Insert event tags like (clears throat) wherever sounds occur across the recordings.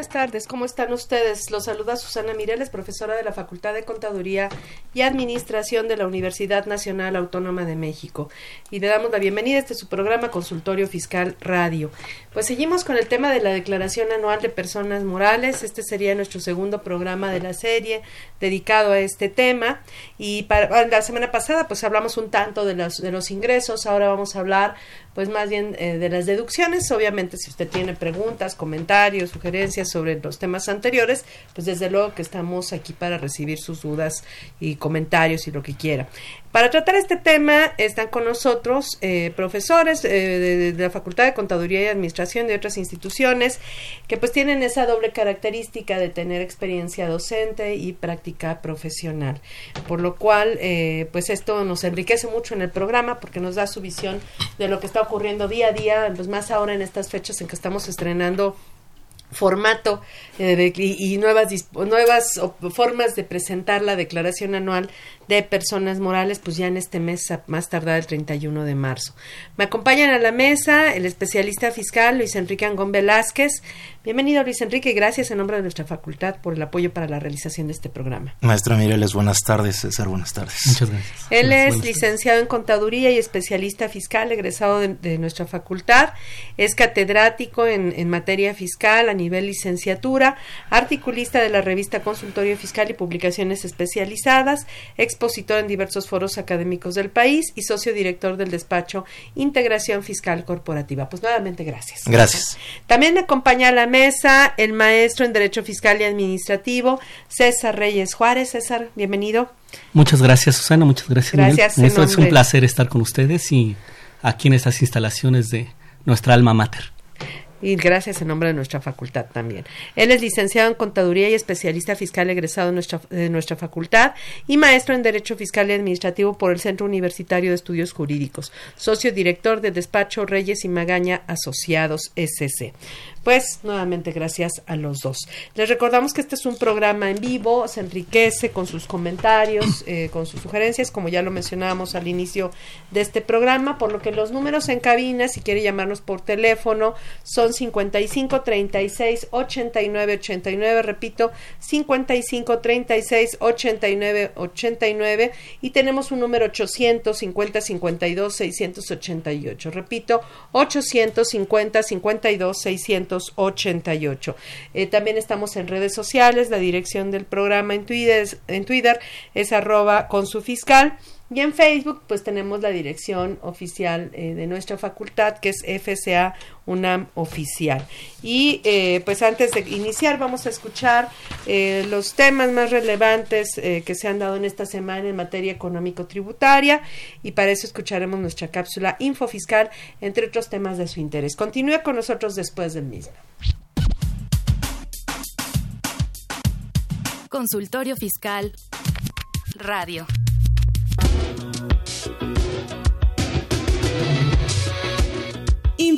Buenas tardes, ¿cómo están ustedes? Los saluda Susana Mireles, profesora de la Facultad de Contaduría y Administración de la Universidad Nacional Autónoma de México. Y le damos la bienvenida a este su programa Consultorio Fiscal Radio. Pues seguimos con el tema de la Declaración Anual de Personas Morales. Este sería nuestro segundo programa de la serie dedicado a este tema. Y para, la semana pasada pues hablamos un tanto de los, de los ingresos, ahora vamos a hablar pues más bien eh, de las deducciones. Obviamente, si usted tiene preguntas, comentarios, sugerencias sobre los temas anteriores, pues desde luego que estamos aquí para recibir sus dudas y comentarios y lo que quiera. Para tratar este tema están con nosotros eh, profesores eh, de, la Facultad de Contaduría y Administración de otras instituciones que pues tienen esa doble característica de tener experiencia docente y práctica profesional. Por lo cual, eh, pues esto nos enriquece mucho en el programa porque nos da su visión de lo que está ocurriendo día a día, pues más ahora en estas fechas en que estamos estrenando formato eh, y, y nuevas nuevas formas de presentar la declaración anual de personas morales pues ya en este mes a más tardar el 31 de marzo. Me acompañan a la mesa el especialista fiscal Luis Enrique Angón Velázquez. Bienvenido Luis Enrique y gracias en nombre de nuestra facultad por el apoyo para la realización de este programa. Maestra Mireles, buenas tardes. César, buenas tardes. Muchas gracias. Él Buenas- es licenciado en contaduría y especialista fiscal, egresado de, de nuestra facultad. Es catedrático en, en materia fiscal a nivel licenciatura, articulista de la revista Consultorio Fiscal y Publicaciones Especializadas, expositor en diversos foros académicos del país y socio director del despacho Integración Fiscal Corporativa. Pues nuevamente gracias. Gracias. También me acompaña a la mesa el maestro en Derecho Fiscal y Administrativo, César Reyes Juárez. César, bienvenido. Muchas gracias, Susana. Muchas gracias. Gracias, Maestro, es un placer estar con ustedes y aquí en estas instalaciones de nuestra alma mater. Y gracias en nombre de nuestra facultad también. Él es licenciado en Contaduría y especialista fiscal egresado de nuestra, de nuestra facultad y maestro en Derecho Fiscal y Administrativo por el Centro Universitario de Estudios Jurídicos, socio director de despacho Reyes y Magaña Asociados SC. Pues nuevamente gracias a los dos. Les recordamos que este es un programa en vivo, se enriquece con sus comentarios, eh, con sus sugerencias, como ya lo mencionábamos al inicio de este programa, por lo que los números en cabina, si quiere llamarnos por teléfono, son 55 36 89 89, repito, 55 36 89 89 y tenemos un número 850 52 688, repito, 850 52 688. Eh, también estamos en redes sociales, la dirección del programa en Twitter, en Twitter es arroba con su fiscal. Y en Facebook, pues tenemos la dirección oficial eh, de nuestra facultad, que es FCA UNAM Oficial. Y eh, pues antes de iniciar, vamos a escuchar eh, los temas más relevantes que se han dado en esta semana en materia económico-tributaria. Y para eso escucharemos nuestra cápsula Info Fiscal, entre otros temas de su interés. Continúe con nosotros después del mismo. Consultorio Fiscal. Radio.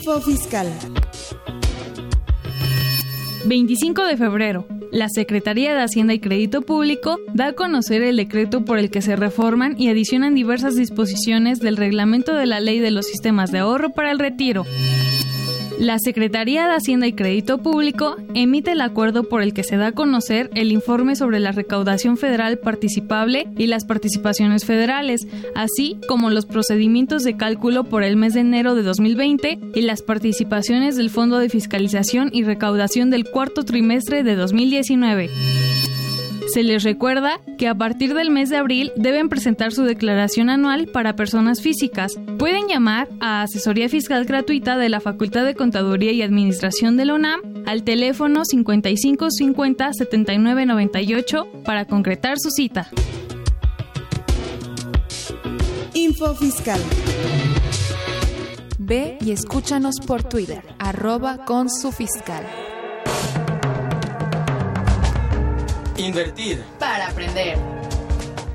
Fiscal. 25 de febrero. La Secretaría de Hacienda y Crédito Público da a conocer el decreto por el que se reforman y adicionan diversas disposiciones del reglamento de la Ley de los Sistemas de Ahorro para el Retiro. La Secretaría de Hacienda y Crédito Público emite el acuerdo por el que se da a conocer el informe sobre la recaudación federal participable y las participaciones federales, así como los procedimientos de cálculo por el mes de enero de 2020 y las participaciones del Fondo de Fiscalización y Recaudación del cuarto trimestre de 2019. Se les recuerda que a partir del mes de abril deben presentar su declaración anual para personas físicas. Pueden llamar a Asesoría Fiscal Gratuita de la Facultad de Contaduría y Administración de la UNAM al teléfono 5550 7998 para concretar su cita. Info Fiscal. Ve y escúchanos por Twitter, arroba con su fiscal. Invertir. Para aprender.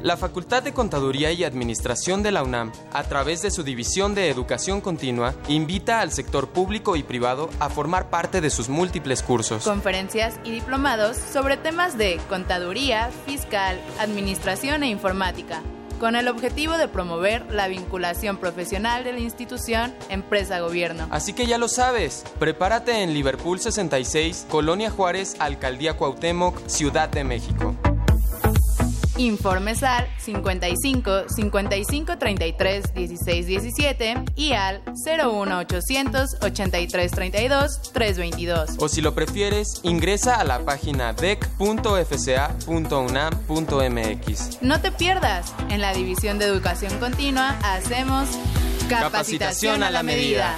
La Facultad de Contaduría y Administración de la UNAM, a través de su División de Educación Continua, invita al sector público y privado a formar parte de sus múltiples cursos, conferencias y diplomados sobre temas de contaduría, fiscal, administración e informática con el objetivo de promover la vinculación profesional de la institución empresa-gobierno. Así que ya lo sabes, prepárate en Liverpool 66, Colonia Juárez, Alcaldía Cuauhtémoc, Ciudad de México. Informes al 55 55 33 16 17 y al 01 800 83 32 322. O si lo prefieres, ingresa a la página dec.fca.unam.mx. No te pierdas, en la División de Educación Continua hacemos capacitación, a la medida.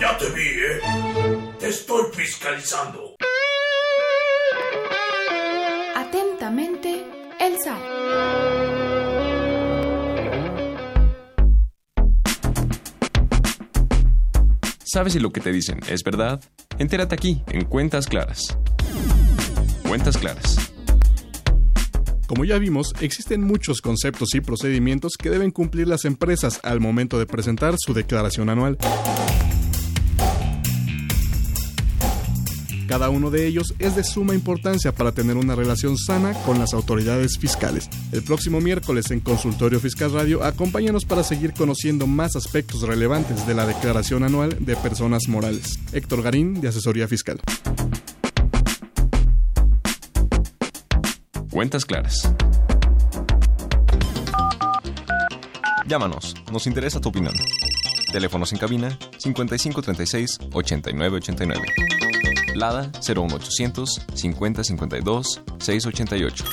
Ya te vi, ¿eh? Te estoy fiscalizando. ¿Sabes si lo que te dicen es verdad? Entérate aquí, en Cuentas Claras. Cuentas Claras. Como ya vimos, existen muchos conceptos y procedimientos que deben cumplir las empresas al momento de presentar su declaración anual. Cada uno de ellos es de suma importancia para tener una relación sana con las autoridades fiscales. El próximo miércoles en Consultorio Fiscal Radio, acompáñanos para seguir conociendo más aspectos relevantes de la declaración anual de personas morales. Héctor Garín, de Asesoría Fiscal. Cuentas claras. Llámanos, nos interesa tu opinión. Teléfonos en cabina 5536 8989. Lada 01800 5052 688.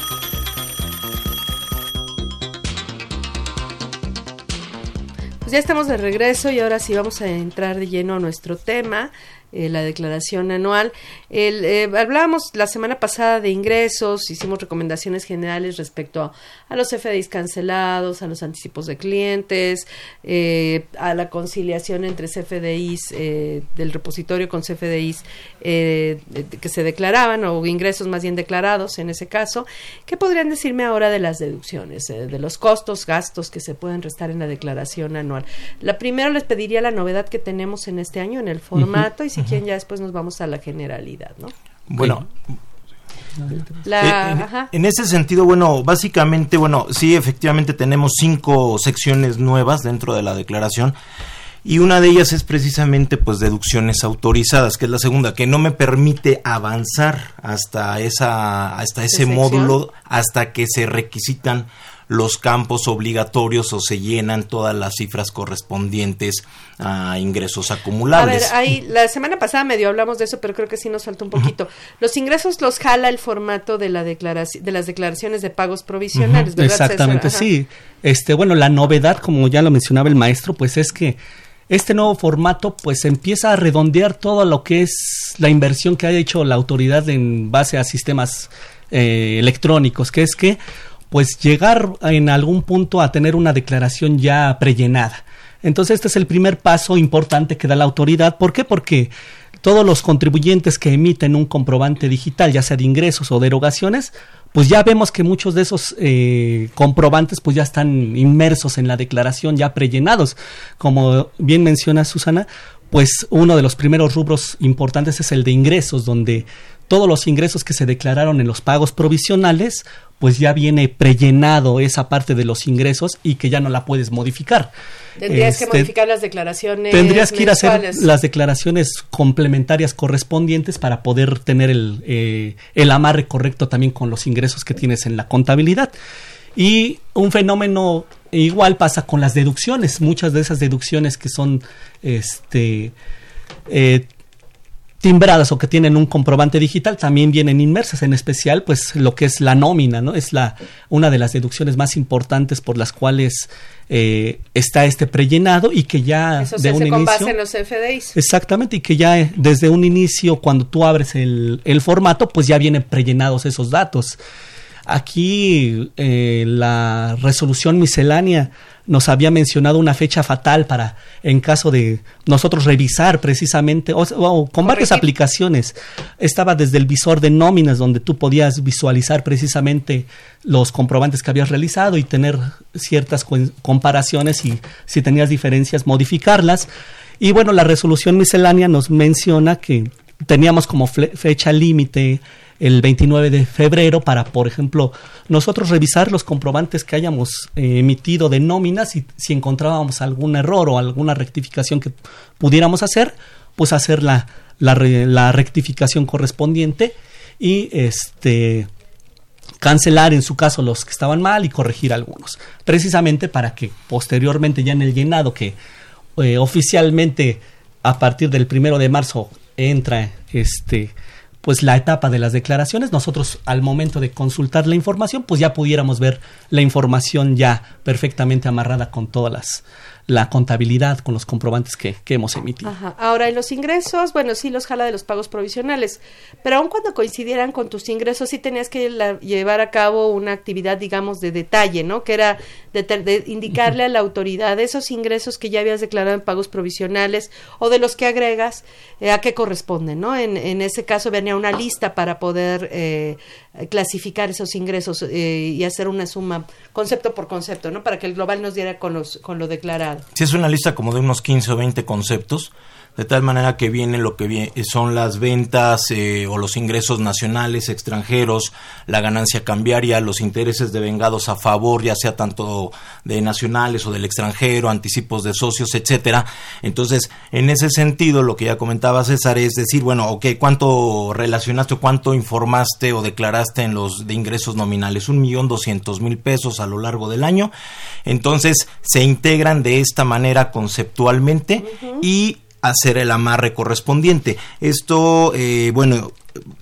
Pues ya estamos de regreso y ahora sí vamos a entrar de lleno a nuestro tema. Eh, la declaración anual. El, eh, hablábamos la semana pasada de ingresos, hicimos recomendaciones generales respecto a, los FDIs cancelados, a los anticipos de clientes, eh, a la conciliación entre CFDIs del repositorio con CFDIs que se declaraban o ingresos más bien declarados en ese caso. ¿Qué podrían decirme ahora de las deducciones, de los costos, gastos que se pueden restar en la declaración anual? La primero les pediría la novedad que tenemos en este año en el formato y si quieren ya después nos vamos a la generalidad, ¿no? Bueno. en, ese sentido, bueno, básicamente, bueno, sí, efectivamente tenemos cinco secciones nuevas dentro de la declaración y una de ellas es precisamente pues deducciones autorizadas, que es la segunda, que no me permite avanzar hasta esa hasta ese módulo hasta que se requisitan los campos obligatorios o se llenan todas las cifras correspondientes a ingresos acumulables. A ver, ahí, la semana pasada medio hablamos de eso, pero creo que sí nos falta un poquito. Los ingresos los jala el formato de la declaración, de las declaraciones de pagos provisionales, ¿verdad? Exactamente, sí. Este, bueno, la novedad, como ya lo mencionaba el maestro, pues es que este nuevo formato pues empieza a redondear todo lo que es la inversión que ha hecho la autoridad en base a sistemas eh, electrónicos, que es que pues llegar en algún punto a tener una declaración ya prellenada. Entonces este es el primer paso importante que da la autoridad. ¿Por qué? Porque todos los contribuyentes que emiten un comprobante digital, ya sea de ingresos o de erogaciones, pues ya vemos que muchos de esos eh, comprobantes pues ya están inmersos en la declaración, ya prellenados. Como bien menciona Susana, pues uno de los primeros rubros importantes es el de ingresos, donde todos los ingresos que se declararon en los pagos provisionales, pues ya viene prellenado esa parte de los ingresos y que ya no la puedes modificar. Tendrías que este, modificar las declaraciones. Tendrías que ir a hacer las declaraciones complementarias correspondientes para poder tener el, eh, el amarre correcto también con los ingresos que tienes en la contabilidad. Y un fenómeno igual pasa con las deducciones. Muchas de esas deducciones que son este, eh, timbradas o que tienen un comprobante digital también vienen inmersas, en especial pues lo que es la nómina, ¿no? Es la una de las deducciones más importantes por las cuales eh, está este prellenado y que ya Eso de se un hace con inicio base en los FDIs. Exactamente, y que ya eh, desde un inicio, cuando tú abres el, el formato, pues ya vienen prellenados esos datos. Aquí eh, la resolución miscelánea nos había mencionado una fecha fatal para, en caso de nosotros revisar precisamente, o, o con varias aplicaciones. Estaba desde el visor de nóminas, donde tú podías visualizar precisamente los comprobantes que habías realizado y tener ciertas comparaciones y si tenías diferencias, modificarlas. Y bueno, la resolución miscelánea nos menciona que teníamos como fecha límite el 29 de febrero para, por ejemplo, nosotros revisar los comprobantes que hayamos eh, emitido de nóminas y si encontrábamos algún error o alguna rectificación que pudiéramos hacer, pues hacer la, la, re- la rectificación correspondiente y este cancelar en su caso los que estaban mal y corregir algunos, precisamente para que posteriormente ya en el llenado que eh, oficialmente a partir del primero de marzo entra este pues la etapa de las declaraciones, nosotros al momento de consultar la información, pues ya pudiéramos ver la información ya perfectamente amarrada con todas las la contabilidad, con los comprobantes que, que hemos emitido. Ajá. Ahora, en los ingresos, bueno, sí los jala de los pagos provisionales, pero aun cuando coincidieran con tus ingresos, sí tenías que la- llevar a cabo una actividad, digamos, de detalle, ¿no? Que era de, de indicarle a la autoridad esos ingresos que ya habías declarado en pagos provisionales o de los que agregas, eh, a qué corresponden, ¿no? En, en ese caso venía una lista para poder eh, clasificar esos ingresos eh, y hacer una suma concepto por concepto, ¿no? Para que el global nos diera con, los, con lo declarado. Si es una lista como de unos 15 o 20 conceptos, de tal manera que viene lo que son las ventas eh, o los ingresos nacionales, extranjeros, la ganancia cambiaria, los intereses devengados a favor, ya sea tanto de nacionales o del extranjero, anticipos de socios, etcétera. Entonces, en ese sentido, lo que ya comentaba César es decir, bueno, ok, ¿cuánto relacionaste o cuánto informaste o declaraste en los de ingresos nominales? Un millón doscientos mil pesos a lo largo del año. Entonces, se integran de esta manera conceptualmente y hacer el amarre correspondiente. Esto, eh, bueno,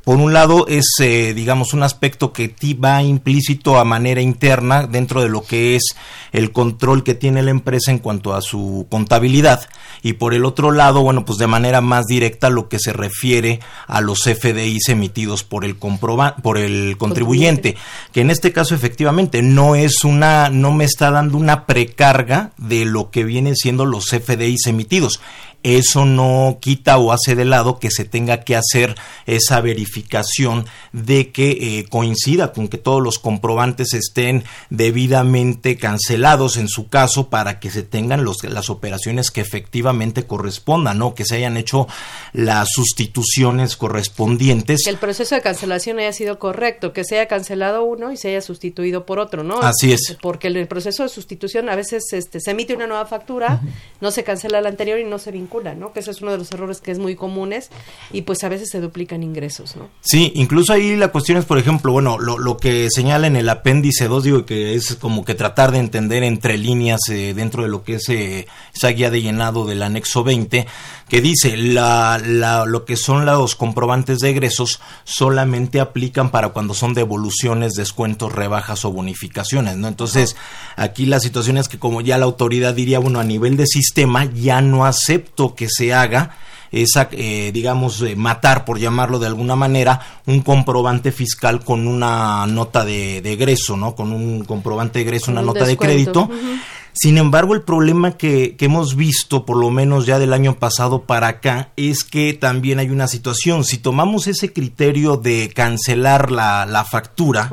por un lado es, eh, digamos, un aspecto que ti va implícito a manera interna dentro de lo que es el control que tiene la empresa en cuanto a su contabilidad. Y por el otro lado, bueno, pues de manera más directa lo que se refiere a los FDIs emitidos por el comproba por el contribuyente, que en este caso efectivamente no es una, no me está dando una precarga de lo que vienen siendo los FDIs emitidos. Eso no quita o hace de lado que se tenga que hacer esa verificación de que eh, coincida con que todos los comprobantes estén debidamente cancelados en su caso para que se tengan los, las operaciones que efectivamente correspondan, ¿no? Que se hayan hecho las sustituciones correspondientes. Que el proceso de cancelación haya sido correcto, que se haya cancelado uno y se haya sustituido por otro, ¿no? Así es. Porque el, el proceso de sustitución a veces este, se emite una nueva factura, no se cancela la anterior y no se vincula, ¿no? Que ese es uno de los errores que es muy comunes y pues a veces se duplican ingresos, ¿no? Sí, incluso ahí la cuestión es, por ejemplo, bueno, lo, lo que señala en el apéndice 2, digo que es como que tratar de entender entre líneas eh, dentro de lo que es eh, esa guía de llenado del anexo 20, que dice la, la, lo que son los comprobantes de egresos solamente aplican para cuando son devoluciones, descuentos, rebajas o bonificaciones, ¿no? Entonces, aquí la situación es que como ya la autoridad diría, bueno, a nivel de sistema ya no acepto que se haga esa, eh, digamos, eh, matar, por llamarlo de alguna manera, un comprobante fiscal con una nota de, de egreso, ¿no? Con un comprobante de egreso, una un nota de crédito. Ujú. Sin embargo, el problema que, que hemos visto, por lo menos ya del año pasado para acá, es que también hay una situación. Si tomamos ese criterio de cancelar la, la factura,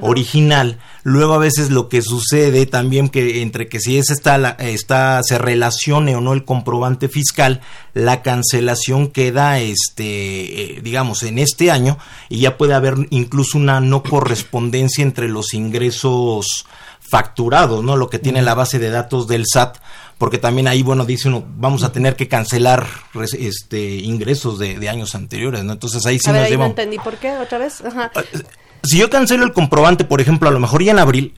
Original. Luego a veces lo que sucede también que entre que si esa está, la- está se relacione o no el comprobante fiscal, la cancelación queda este eh, digamos en este año y ya puede haber incluso una no correspondencia entre los ingresos facturados, ¿no? Lo que tiene la base de datos del SAT, porque también ahí, bueno, dice uno, vamos a tener que cancelar este ingresos de, de años anteriores, ¿no? Entonces ahí sí a ver, nos ahí no lleva entendí por qué, otra vez. Ajá. si yo cancelo el comprobante, por ejemplo, a lo mejor ya en abril,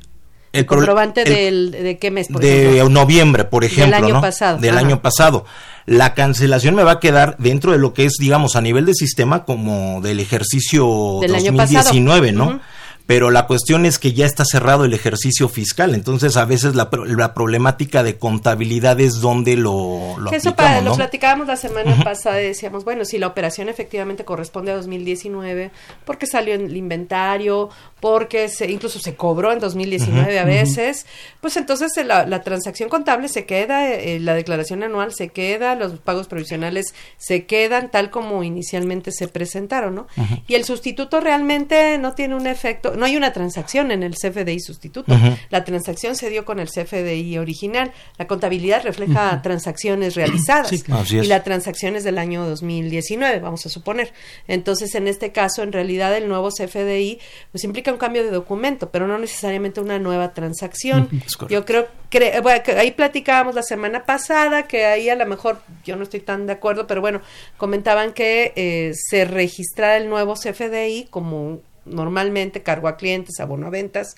El pro- comprobante el- del, de qué mes, por de ejemplo. noviembre, por Del ejemplo, año ¿no? pasado, Del ajá. año pasado. La cancelación me va a quedar dentro de lo que es, digamos, a nivel de sistema como del ejercicio Del año 2019, pasado. ¿no? Pero la cuestión es que ya está cerrado el ejercicio fiscal, entonces a veces la, la problemática de contabilidad es donde lo, lo eso aplicamos, para, lo ¿no? platicábamos la semana pasada y decíamos, bueno, si la operación efectivamente corresponde a 2019, porque salió en el inventario, porque se, incluso se cobró en 2019 a Ujú, ujú. veces, pues entonces eh, la, la transacción contable se queda, eh, la declaración anual se queda, los pagos provisionales se quedan tal como inicialmente se presentaron, ¿no? Y el sustituto realmente no tiene un efecto, no hay una transacción en el CFDI sustituto. La transacción se dio con el CFDI original. La contabilidad refleja transacciones realizadas. Sí, claro. Así es. Y la transacción es del año 2019, vamos a suponer. Entonces, en este caso, en realidad, el nuevo CFDI pues implica un cambio de documento, pero no necesariamente una nueva transacción. (laughs) Yo creo cre- bueno, que ahí platicábamos la semana pasada que ahí a lo mejor yo no estoy tan de acuerdo, pero bueno, comentaban que eh, se registrara el nuevo CFDI como normalmente cargo a clientes, abono a ventas.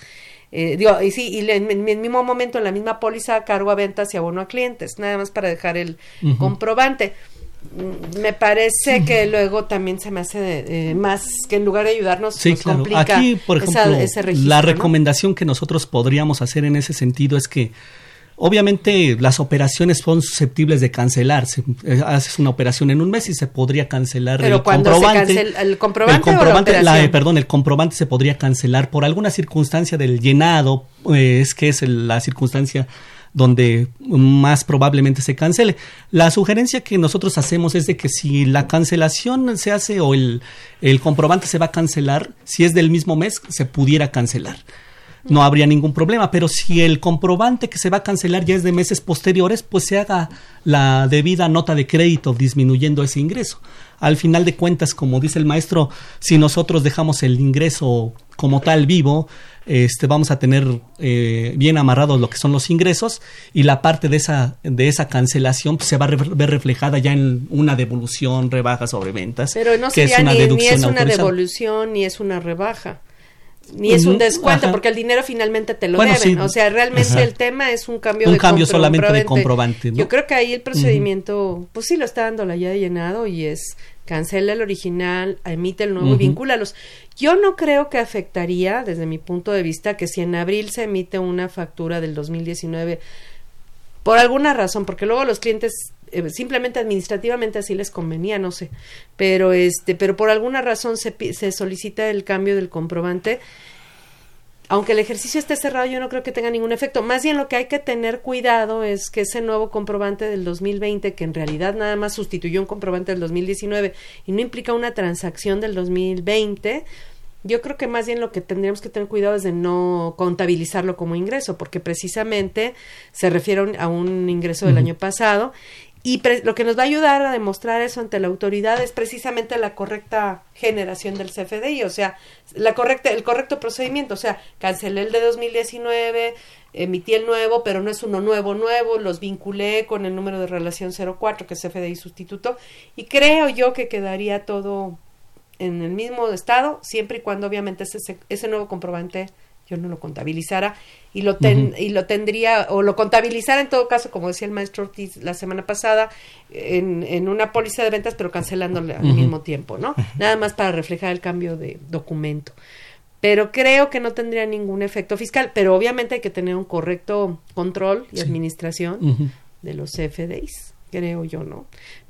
Eh, digo, y sí, y le- en, en el mismo momento, en la misma póliza, cargo a ventas y abono a clientes, nada más para dejar el comprobante. Me parece que luego también se me hace eh, más que en lugar de ayudarnos Sí, nos claro. complica Aquí, por esa- ejemplo, ese registro, la ¿no? recomendación que nosotros podríamos hacer en ese sentido es que Obviamente las operaciones son susceptibles de cancelarse. Eh, Haces una operación en un mes y se podría cancelar Pero el cuando se comprobante. cancela- ¿el comprobante el o la comprobante, la- eh, perdón, el comprobante se podría cancelar por alguna circunstancia del llenado, eh, es que es el- la circunstancia donde más probablemente se cancele. La sugerencia que nosotros hacemos es de que si la cancelación se hace o el, el comprobante se va a cancelar, si es del mismo mes, se pudiera cancelar no habría ningún problema, pero si el comprobante que se va a cancelar ya es de meses posteriores, pues se haga la debida nota de crédito disminuyendo ese ingreso. Al final de cuentas, como dice el maestro, si nosotros dejamos el ingreso como tal vivo, este, vamos a tener eh, bien amarrados lo que son los ingresos y la parte de esa, de esa cancelación pues, se va a re- ver reflejada ya en una devolución, rebaja sobre ventas, Pero no que es sería una ni, ni deducción es una devolución ni es una rebaja. Ni es un descuento ajá. porque el dinero finalmente te lo Bueno, deben. sí. O sea, realmente Ajá. el tema es un cambio Un de cambio solamente de comprobante. ¿no? Yo creo que ahí el procedimiento, pues sí lo está dando la ya de llenado y es cancela el original, emite el nuevo y Ujú. vincúlalos. Yo no creo que afectaría, desde mi punto de vista, que si en abril se emite una factura del 2019 por alguna razón, porque luego los clientes eh, simplemente administrativamente así les convenía, no sé, pero este, pero por alguna razón se, se solicita el cambio del comprobante. Aunque el ejercicio esté cerrado, yo no creo que tenga ningún efecto. Más bien lo que hay que tener cuidado es que ese nuevo comprobante del 2020, que en realidad nada más sustituyó un comprobante del 2019 y no implica una transacción del 2020, yo creo que más bien lo que tendríamos que tener cuidado es de no contabilizarlo como ingreso, porque precisamente se refiere a un- ingreso del año pasado y lo que nos va a ayudar a demostrar eso ante la autoridad es precisamente la correcta generación del CFDI, o sea, la correcta, el correcto procedimiento, o sea, cancelé el de 2019, emití el nuevo, pero no es uno nuevo, nuevo, los vinculé con el número de relación 04, que es CFDI sustituto, y creo yo que quedaría todo en el mismo estado, siempre y cuando obviamente ese, ese nuevo comprobante yo no lo contabilizara y lo ten- y lo tendría o lo contabilizara en todo caso como decía el maestro Ortiz la semana pasada en, en una póliza de ventas pero cancelándole al mismo tiempo no nada más para reflejar el cambio de documento. Pero creo que no tendría ningún efecto fiscal pero obviamente hay que tener un correcto control y administración de los CFDIs creo yo no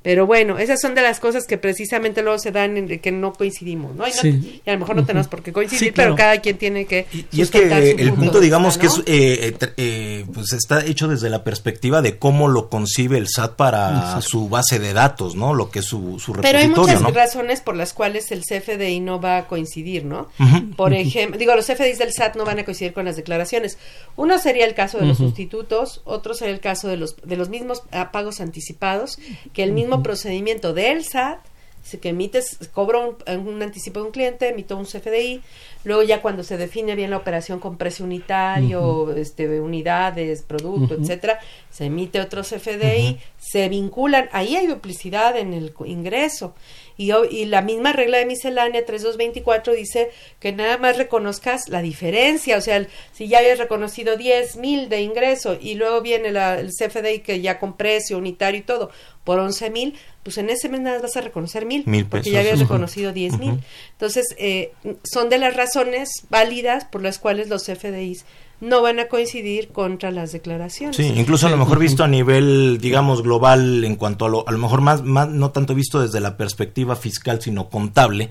pero bueno esas son de las cosas que precisamente luego se dan en que no coincidimos no y, no- Sí. y a lo mejor no tenemos por qué coincidir Sí, claro. pero cada quien tiene que Y es que el punto, digamos, vista, que ¿no? es, eh, eh, eh, pues está hecho desde la perspectiva de cómo lo concibe el SAT para su base de datos, ¿no? Lo que es su, su Pero hay muchas ¿no? razones por las cuales el CFDI no va a coincidir, ¿no? Por ejemplo, digo, los CFDIs del SAT no van a coincidir con las declaraciones. Uno sería el caso de los sustitutos, otro sería el caso de los de los mismos ah, pagos anticipados, que el mismo procedimiento del SAT se que emites, cobro un, un anticipo de un cliente, emito un CFDI, luego ya cuando se define bien la operación con precio unitario, este unidades, producto, etcétera, se emite otro CFDI, se vinculan, ahí hay duplicidad en el ingreso. Y, y la misma regla de miscelánea 3224 dice que nada más reconozcas la diferencia, o sea, si ya habías reconocido 10 mil de ingreso y luego viene la, el CFDI que ya con precio unitario y todo por 11 mil, pues en ese mes nada más vas a reconocer mil, porque ya habías reconocido 10 mil. Entonces, eh, son de las razones válidas por las cuales los CFDIs no van a coincidir contra las declaraciones. Sí, incluso a lo mejor visto a nivel, digamos, global, en cuanto a lo, a lo mejor más, más, no tanto visto desde la perspectiva fiscal, sino contable,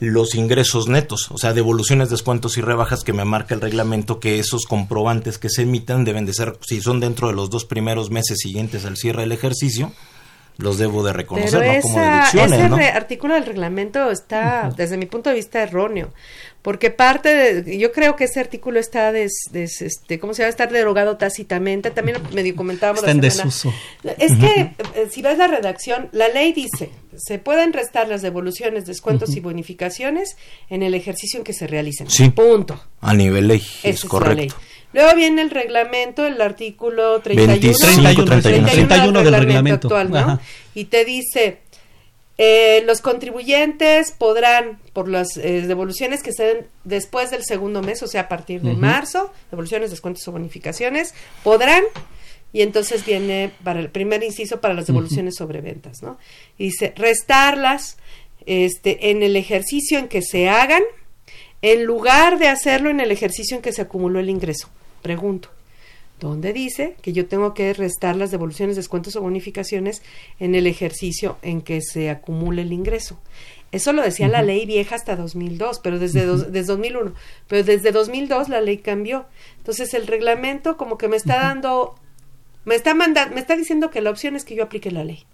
los ingresos netos, o sea, devoluciones, descuentos y rebajas que me marca el reglamento que esos comprobantes que se emitan deben de ser, si son dentro de los dos primeros meses siguientes al cierre del ejercicio, los debo de reconocer, ¿no? Como deducciones, ese artículo del reglamento está, desde mi punto de vista, erróneo porque parte de, yo creo que ese artículo está des, este, ¿cómo se va a estar derogado tácitamente? También medio comentábamos está en desuso. Es que eh, si ves la redacción, la ley dice, se pueden restar las devoluciones, descuentos y bonificaciones en el ejercicio en que se realicen. Sí. Punto. A nivel ley, es correcto. ley. Luego viene el reglamento, el artículo 31, 25, 31, 31, del reglamento, actual, ¿no? Y te dice eh, los contribuyentes podrán, por las eh, devoluciones que se den después del segundo mes, o sea, a partir de marzo, devoluciones, descuentos o bonificaciones, podrán, y entonces viene para el primer inciso para las devoluciones sobre ventas, ¿no? Y dice, restarlas este, en el ejercicio en que se hagan, en lugar de hacerlo en el ejercicio en que se acumuló el ingreso. Pregunto donde dice que yo tengo que restar las devoluciones, descuentos o bonificaciones en el ejercicio en que se acumule el ingreso. Eso lo decía la ley vieja hasta 2002, pero desde, desde 2001, pero desde 2002 la ley cambió. Entonces el reglamento como que me está dando, me está mandando, me está diciendo que la opción es que yo aplique la ley,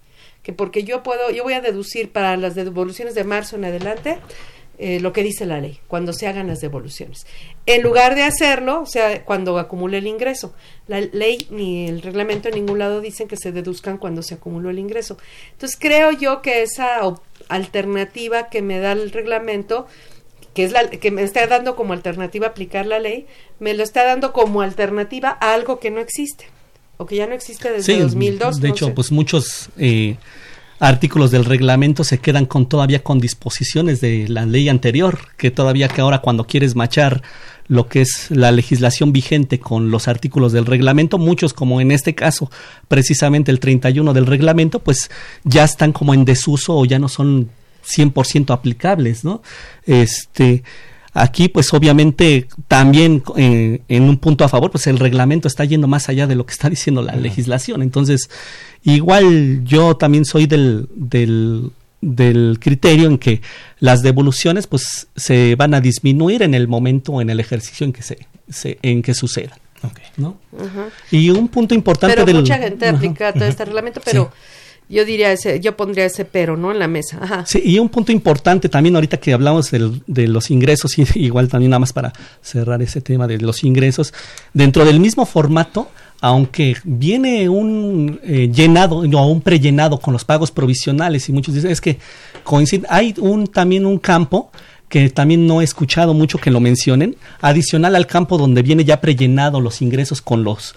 que porque yo puedo, yo voy a deducir para las devoluciones de marzo en adelante eh, lo que dice la ley, cuando se hagan las devoluciones. En lugar de hacerlo, o sea, cuando acumule el ingreso. La ley ni el reglamento en ningún lado dicen que se deduzcan cuando se acumuló el ingreso. Entonces, creo yo que esa alternativa que me da el reglamento, que es la que me está dando como alternativa aplicar la ley, me lo está dando como alternativa a algo que no existe o que ya no existe desde 2002. De hecho, pues muchos eh, artículos del reglamento se quedan con todavía con disposiciones de la ley anterior, que todavía que ahora cuando quieres machar lo que es la legislación vigente con los artículos del reglamento, muchos como en este caso, precisamente el 31 del reglamento, pues ya están como en desuso o ya no son 100% aplicables, ¿no? Este, Aquí, pues obviamente, también eh, en un punto a favor, pues el reglamento está yendo más allá de lo que está diciendo la legislación. Entonces, igual yo también soy del, del, del criterio en que las devoluciones, pues, se van a disminuir en el momento, en el ejercicio en que se, se en que suceda. ¿no? Y un punto importante pero del... mucha gente aplica todo este reglamento, pero... Yo diría ese, yo pondría ese pero, ¿no? En la mesa. Sí, y un punto importante también ahorita que hablamos del, de los ingresos, y (laughs) igual también nada más para cerrar ese tema de los ingresos, dentro del mismo formato, aunque viene un eh, llenado o un prellenado con los pagos provisionales y muchos dicen es que coincide, hay un también un campo que también no he escuchado mucho que lo mencionen, adicional al campo donde viene ya prellenado los ingresos con los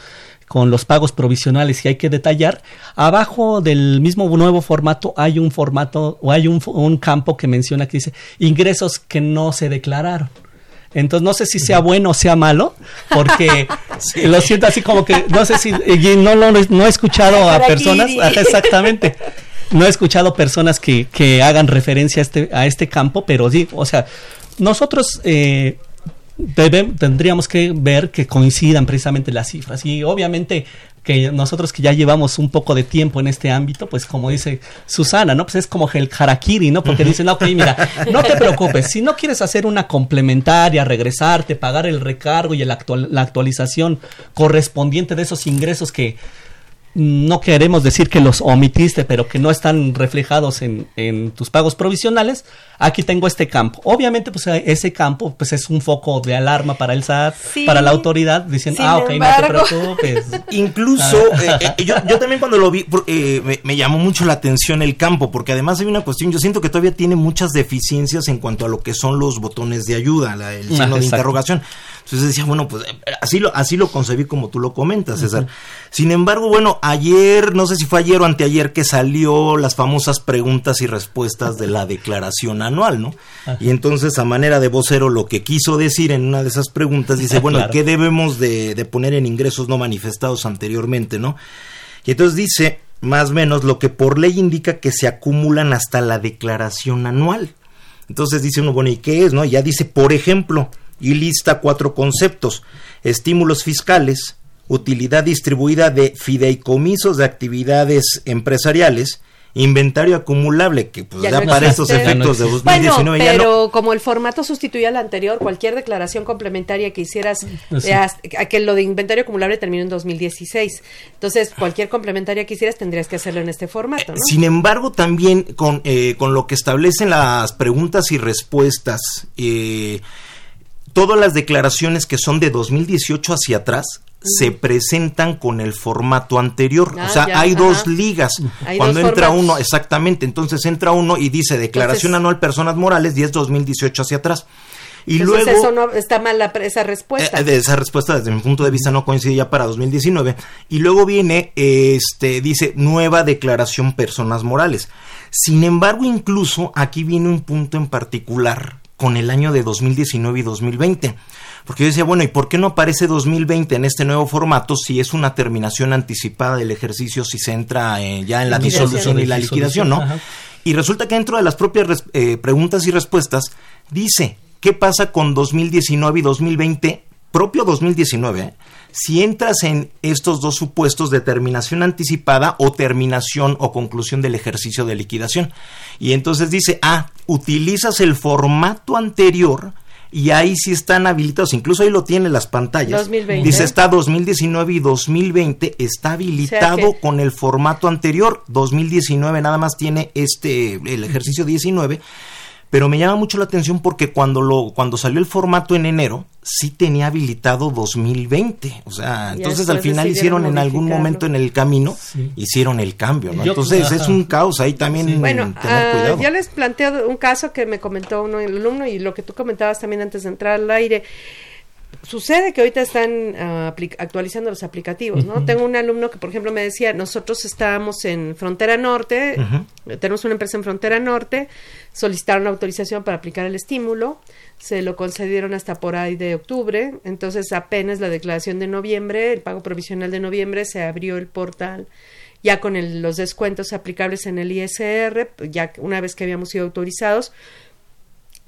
con los pagos provisionales y hay que detallar. Abajo del mismo nuevo formato hay un formato o hay un, un campo que menciona que dice ingresos que no se declararon. Entonces no sé si sea bueno o sea malo, porque (laughs) lo siento así como que no sé si no, no, no he escuchado a personas, (laughs) exactamente, no he escuchado personas que, que hagan referencia a este, a este campo, pero sí, o sea, nosotros eh, tendríamos que ver que coincidan precisamente las cifras y obviamente que nosotros que ya llevamos un poco de tiempo en este ámbito, pues como dice Susana, ¿no? Pues es como el harakiri, ¿no? Porque dicen, ok, mira, no te preocupes, si no quieres hacer una complementaria, regresarte, pagar el recargo y el actual, la actualización correspondiente de esos ingresos que no queremos decir que los omitiste, pero que no están reflejados en, en, tus pagos provisionales, aquí tengo este campo. Obviamente, pues ese campo pues es un foco de alarma para el SAT, para la autoridad, diciendo, ah, ok, no te preocupes. (laughs) Incluso, ah. eh, eh, yo, yo, también cuando lo vi, eh, me, me, llamó mucho la atención el campo, porque además hay una cuestión, yo siento que todavía tiene muchas deficiencias en cuanto a lo que son los botones de ayuda, la, el signo de interrogación. Entonces decía, bueno, pues así lo, así lo concebí como tú lo comentas, César. Sin embargo, bueno, ayer, no sé si fue ayer o anteayer que salió las famosas preguntas y respuestas de la declaración anual, ¿no? Y entonces a manera de vocero lo que quiso decir en una de esas preguntas dice, (laughs) bueno, ¿qué debemos de, de poner en ingresos no manifestados anteriormente, ¿no? Y entonces dice, más o menos, lo que por ley indica que se acumulan hasta la declaración anual. Entonces dice uno, bueno, ¿y qué es? no? Ya dice, por ejemplo, y lista cuatro conceptos, estímulos fiscales, utilidad distribuida de fideicomisos de actividades empresariales, inventario acumulable, que pues ya, para estos efectos de 2019 bueno, pero como el formato sustituye al anterior, cualquier declaración complementaria que hicieras, a que lo de inventario acumulable terminó en 2016. Entonces, cualquier complementaria que hicieras tendrías que hacerlo en este formato, ¿no? Sin embargo, también con, eh, con lo que establecen las preguntas y respuestas, eh, todas las declaraciones que son de 2018 hacia atrás se presentan con el formato anterior. o Ah, sea, ya, hay ajá. dos ligas. Hay Cuando dos entra uno, exactamente, entonces entra uno y dice declaración Entonces- anual personas morales y es 2018 hacia atrás. Y Entonces, luego eso no está mal la, esa respuesta. eh, de esa respuesta desde mi punto de vista no coincide ya para 2019 y luego viene este dice nueva declaración personas morales. Sin embargo, incluso aquí viene un punto en particular con el año de 2019 y 2020. Porque yo decía, bueno, ¿y por qué no aparece 2020 en este nuevo formato si es una terminación anticipada del ejercicio, si se entra eh, ya en la disolución y la liquidación, ¿no? Ajá. Y resulta que dentro de las propias eh, preguntas y respuestas dice, ¿qué pasa con 2019 y 2020? Propio 2019, ¿eh? Si entras en estos dos supuestos de terminación anticipada o terminación o conclusión del ejercicio de liquidación. Y entonces dice, ah, utilizas el formato anterior y ahí sí están habilitados, incluso ahí lo tiene las pantallas. 2020. Dice, está 2019 y 2020, está habilitado que- con el formato anterior. 2019 nada más tiene este, el ejercicio 19. Pero me llama mucho la atención porque cuando lo cuando salió el formato en enero sí tenía habilitado 2020, o sea, Y entonces al final hicieron en algún momento en el camino hicieron el cambio, ¿no? Yo- Entonces ajá. es un caos ahí también Bueno, tener ah, cuidado. yo les planteo un caso que me comentó uno el alumno y lo que tú comentabas también antes de entrar al aire. Sucede que ahorita están ah, actualizando los aplicativos, ¿no? Tengo un alumno que, por ejemplo, me decía, nosotros estábamos en Frontera Norte, tenemos una empresa en Frontera Norte, solicitaron autorización para aplicar el estímulo, se lo concedieron hasta por ahí de octubre, entonces apenas la declaración de noviembre, el pago provisional de noviembre, se abrió el portal ya con el- los descuentos aplicables en el ISR, ya una vez que habíamos sido autorizados.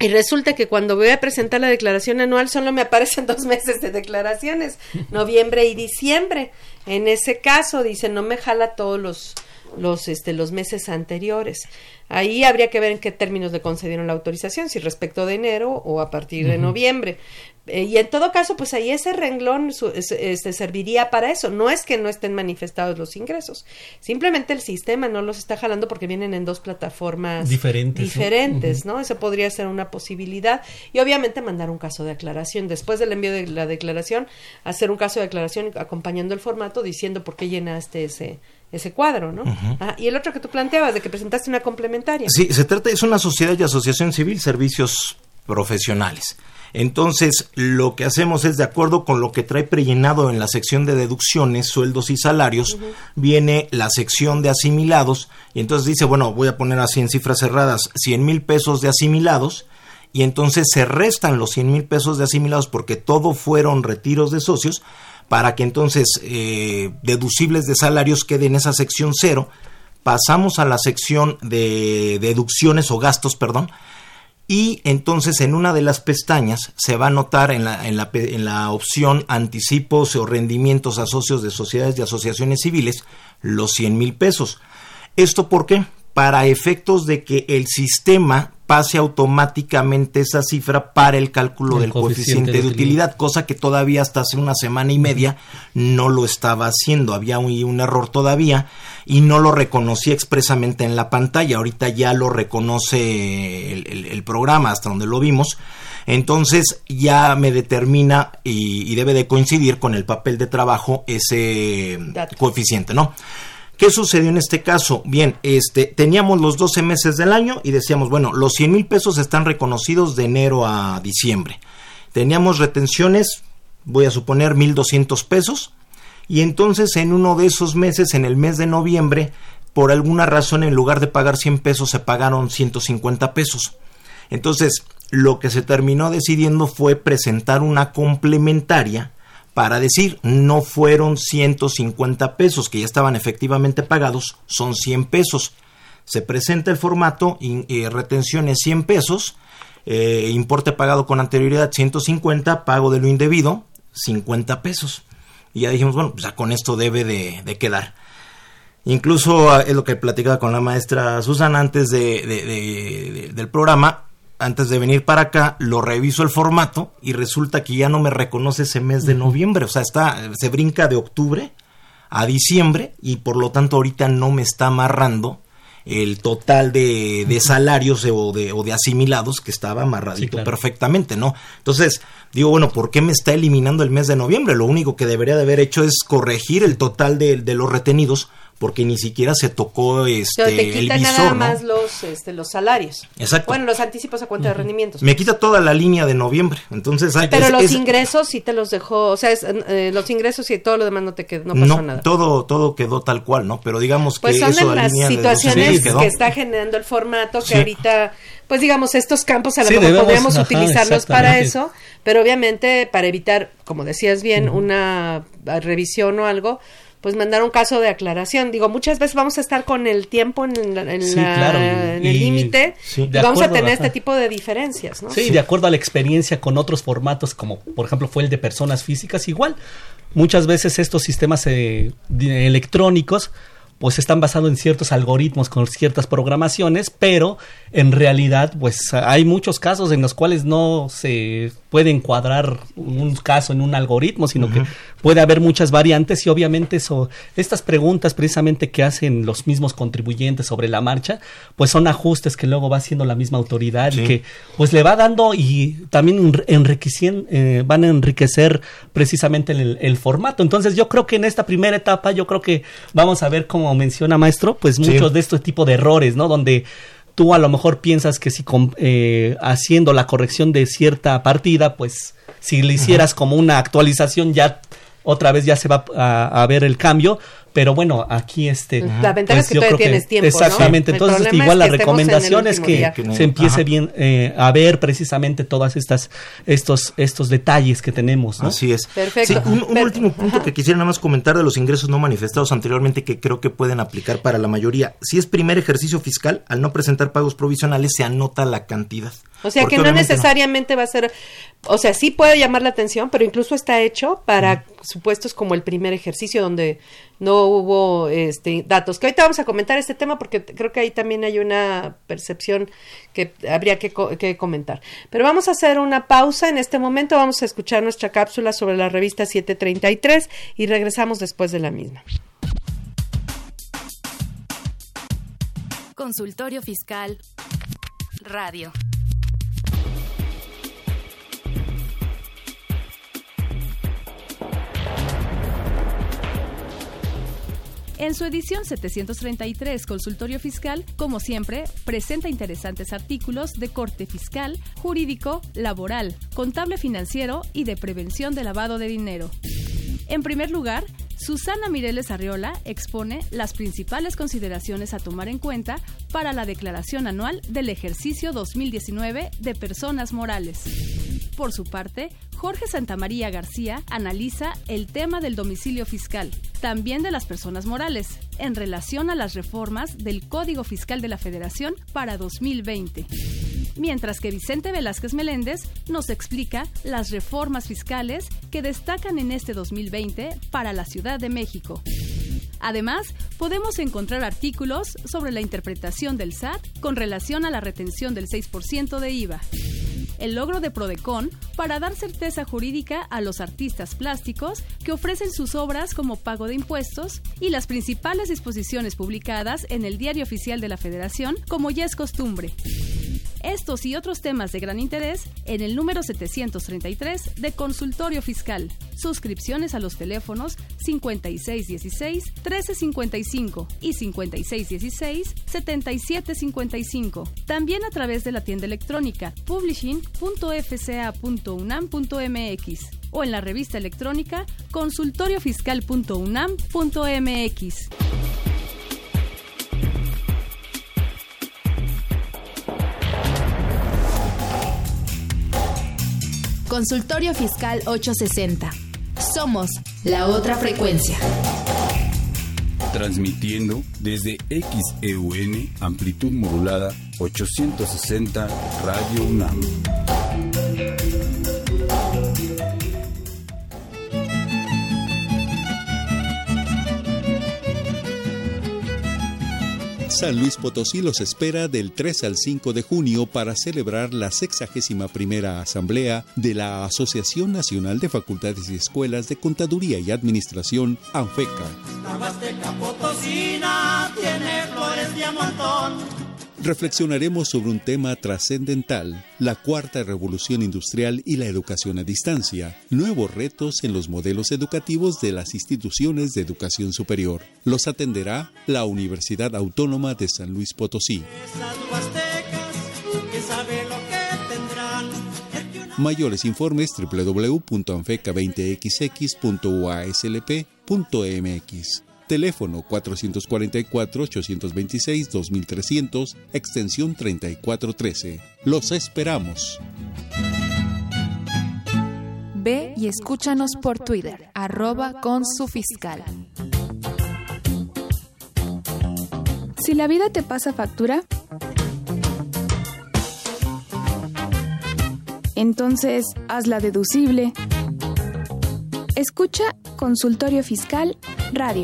Y resulta que cuando voy a presentar la declaración anual solo me aparecen (laughs) dos meses de declaraciones, noviembre y diciembre. En ese caso, dice, no me jala todos los, los, este, los meses anteriores. Ahí habría que ver en qué términos le concedieron la autorización, si respecto de enero o a partir de noviembre. Eh, y en todo caso, pues ahí ese renglón su- es- este, serviría para eso. No es que no estén manifestados los ingresos, simplemente el sistema no los está jalando porque vienen en dos plataformas Diferentes, ¿no? diferentes, Ujú. ¿no? Eso podría ser una posibilidad. Y obviamente mandar un caso de aclaración. Después del envío de la declaración, hacer un caso de aclaración acompañando el formato diciendo por qué llenaste ese, ese cuadro, ¿no? Ah, y el otro que tú planteabas, de que presentaste una complementaria. Sí, se trata, es una sociedad y asociación civil, servicios profesionales. Entonces, lo que hacemos es, de acuerdo con lo que trae prellenado en la sección de deducciones, sueldos y salarios, viene la sección de asimilados, y entonces dice, bueno, voy a poner así en cifras cerradas, 100 mil pesos de asimilados, y entonces se restan los 100 mil pesos de asimilados porque todo fueron retiros de socios, para que entonces eh, deducibles de salarios quede en esa sección cero, pasamos a la sección de deducciones o gastos, perdón, y entonces en una de las pestañas se va a notar en la, en la, en la opción anticipos o rendimientos a socios de sociedades y asociaciones civiles los 100 mil pesos. ¿Esto por qué? Para efectos de que el sistema pase automáticamente esa cifra para el cálculo El del coeficiente, de utilidad, cosa que todavía hasta hace una semana y media no lo estaba haciendo. Había un, un error todavía y no lo reconocía expresamente en la pantalla. Ahorita ya lo reconoce el, el- el programa hasta donde lo vimos. Entonces ya me determina y, y debe de coincidir con el papel de trabajo ese Dato. coeficiente, ¿no? ¿Qué sucedió en este caso? Bien, este, teníamos los 12 meses del año y decíamos, bueno, los 100 mil pesos están reconocidos de enero a diciembre. Teníamos retenciones, voy a suponer 1.200 pesos, Y entonces en uno de esos meses, en el mes de noviembre, por alguna razón en lugar de pagar 100 pesos se pagaron 150 pesos. Entonces, lo que se terminó decidiendo fue presentar una complementaria para decir no fueron 150 pesos que ya estaban efectivamente pagados, son 100 pesos. Se presenta el formato, y, retención es 100 pesos, eh, importe pagado con anterioridad 150, pago de lo indebido 50 pesos. Y ya dijimos, bueno, pues ya con esto debe de, quedar. Incluso ah, es lo que platicaba con la maestra Susana antes de, del programa antes de venir para acá, lo reviso el formato y resulta que ya no me reconoce ese mes de noviembre, o sea, está se brinca de octubre a diciembre y por lo tanto ahorita no me está amarrando el total de, de salarios o de, o de asimilados que estaba amarradito perfectamente, ¿no? Entonces, digo, bueno, ¿por qué me está eliminando el mes de noviembre? Lo único que debería de haber hecho es corregir el total de, de los retenidos porque ni siquiera se tocó este te quita nada más los este, los salarios. Exacto. Bueno, los anticipos a cuenta de rendimientos. Me quita toda la línea de noviembre. Entonces, Pero los ingresos sí te los dejó, o sea, eh, los ingresos y todo lo demás no te quedó, no pasó nada. todo todo quedó tal cual, ¿no? Pero digamos pues que son eso las situaciones que está generando el formato que ahorita pues digamos estos campos a lo mejor podríamos utilizarlos para eso, pero obviamente para evitar, como decías bien, una revisión o algo, pues mandar un caso de aclaración. Digo, muchas veces vamos a estar con el tiempo en, el límite y, vamos a tener este tipo de diferencias, ¿no? Sí, de acuerdo a la experiencia con otros formatos, como por ejemplo fue el de personas físicas, igual. Muchas veces estos sistemas eh, electrónicos pues están basados en ciertos algoritmos con ciertas programaciones, pero en realidad pues hay muchos casos en los cuales no se puede encuadrar un caso en un algoritmo, sino que puede haber muchas variantes y obviamente eso, estas preguntas precisamente que hacen los mismos contribuyentes sobre la marcha, pues son ajustes que luego va haciendo la misma autoridad y que pues le va dando y también enriquecien, eh, van a enriquecer precisamente el, el, formato. Entonces yo creo que en esta primera etapa yo creo que vamos a ver como menciona maestro, pues muchos de estos tipos de errores, ¿no? Donde tú a lo mejor piensas que si eh, haciendo la corrección de cierta partida, pues si le hicieras como una actualización ya otra vez ya se va a, ver el cambio, pero bueno, aquí este... La ventaja es pues que todavía tienes tiempo, Exactamente, entonces igual la recomendación es que, se empiece bien eh, a ver precisamente todas estas estos estos detalles que tenemos, ¿no? Así es. Perfecto. un, último punto que quisiera nada más comentar de los ingresos no manifestados anteriormente que creo que pueden aplicar para la mayoría. Si es primer ejercicio fiscal, al no presentar pagos provisionales se anota la cantidad. O sea que no necesariamente va a ser, o sea, sí puede llamar la atención, pero incluso está hecho para supuestos como el primer ejercicio donde no hubo este, datos. Que ahorita vamos a comentar este tema porque creo que ahí también hay una percepción que habría que, que comentar. Pero vamos a hacer una pausa en este momento, vamos a escuchar nuestra cápsula sobre la revista 733 y regresamos después de la misma. Consultorio Fiscal Radio. En su edición 733 Consultorio Fiscal, como siempre, presenta interesantes artículos de corte fiscal, jurídico, laboral, contable financiero y de prevención de lavado de dinero. En primer lugar, Susana Mireles Arriola expone las principales consideraciones a tomar en cuenta para la declaración anual del ejercicio 2019 de personas morales. Por su parte, Jorge Santamaría García analiza el tema del domicilio fiscal, también de las personas morales, en relación a las reformas del Código Fiscal de la Federación para 2020. Mientras que Vicente Velázquez Meléndez nos explica las reformas fiscales que destacan en este 2020 para la Ciudad de México. Además, podemos encontrar artículos sobre la interpretación del SAT con relación a la retención del 6% de IVA el logro de Prodecon para dar certeza jurídica a los artistas plásticos que ofrecen sus obras como pago de impuestos y las principales disposiciones publicadas en el Diario Oficial de la Federación, como ya es costumbre. Estos y otros temas de gran interés en el número 733 de Consultorio Fiscal. Suscripciones a los teléfonos 5616-1355 y 5616-7755. También a través de la tienda electrónica publishing.fca.unam.mx. o en la revista electrónica consultoriofiscal.unam.mx. Consultorio Fiscal 860. Somos la otra frecuencia. Transmitiendo desde XEUN, amplitud modulada 860 Radio UNAM. San Luis Potosí los espera del 3 al 5 de junio para celebrar la 61 primera Asamblea de la Asociación Nacional de Facultades y Escuelas de Contaduría y Administración, ANFECA. tiene flores de reflexionaremos sobre un tema trascendental, la cuarta revolución industrial y la educación a distancia, nuevos retos en los modelos educativos de las instituciones de educación superior. Los atenderá la Universidad Autónoma de San Luis Potosí. Mayores informes www.anfeca20xx.uaslp.mx Teléfono 444-826-2300, extensión 3413. Los esperamos. Ve y escúchanos por Twitter, arroba con su fiscal. Si la vida te pasa factura, entonces hazla deducible. Escucha Consultorio Fiscal Radio.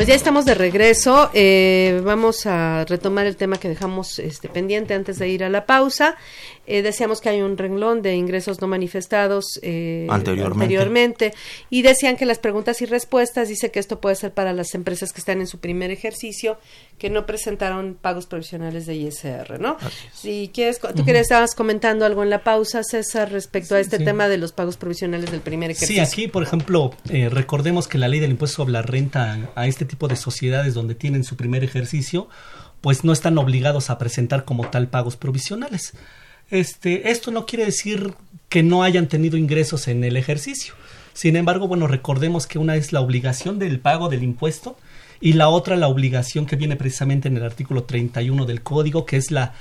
Pues ya estamos de regreso. Eh, vamos a retomar el tema que dejamos este, pendiente antes de ir a la pausa. Eh, decíamos que hay un renglón de ingresos no manifestados eh, anteriormente. y decían que las preguntas y respuestas dice que esto puede ser para las empresas que están en su primer ejercicio que no presentaron pagos provisionales de ISR, ¿no? Si quieres, tú quieres estabas comentando algo en la pausa, César, respecto a este tema de los pagos provisionales del primer ejercicio. Sí, aquí, por ejemplo, eh, recordemos que la ley del impuesto sobre la renta a este tipo de sociedades donde tienen su primer ejercicio, pues no están obligados a presentar como tal pagos provisionales. Este, esto no quiere decir que no hayan tenido ingresos en el ejercicio. Sin embargo, bueno, recordemos que una es la obligación del pago del impuesto y la otra la obligación que viene precisamente en el artículo 31 del código, que es la,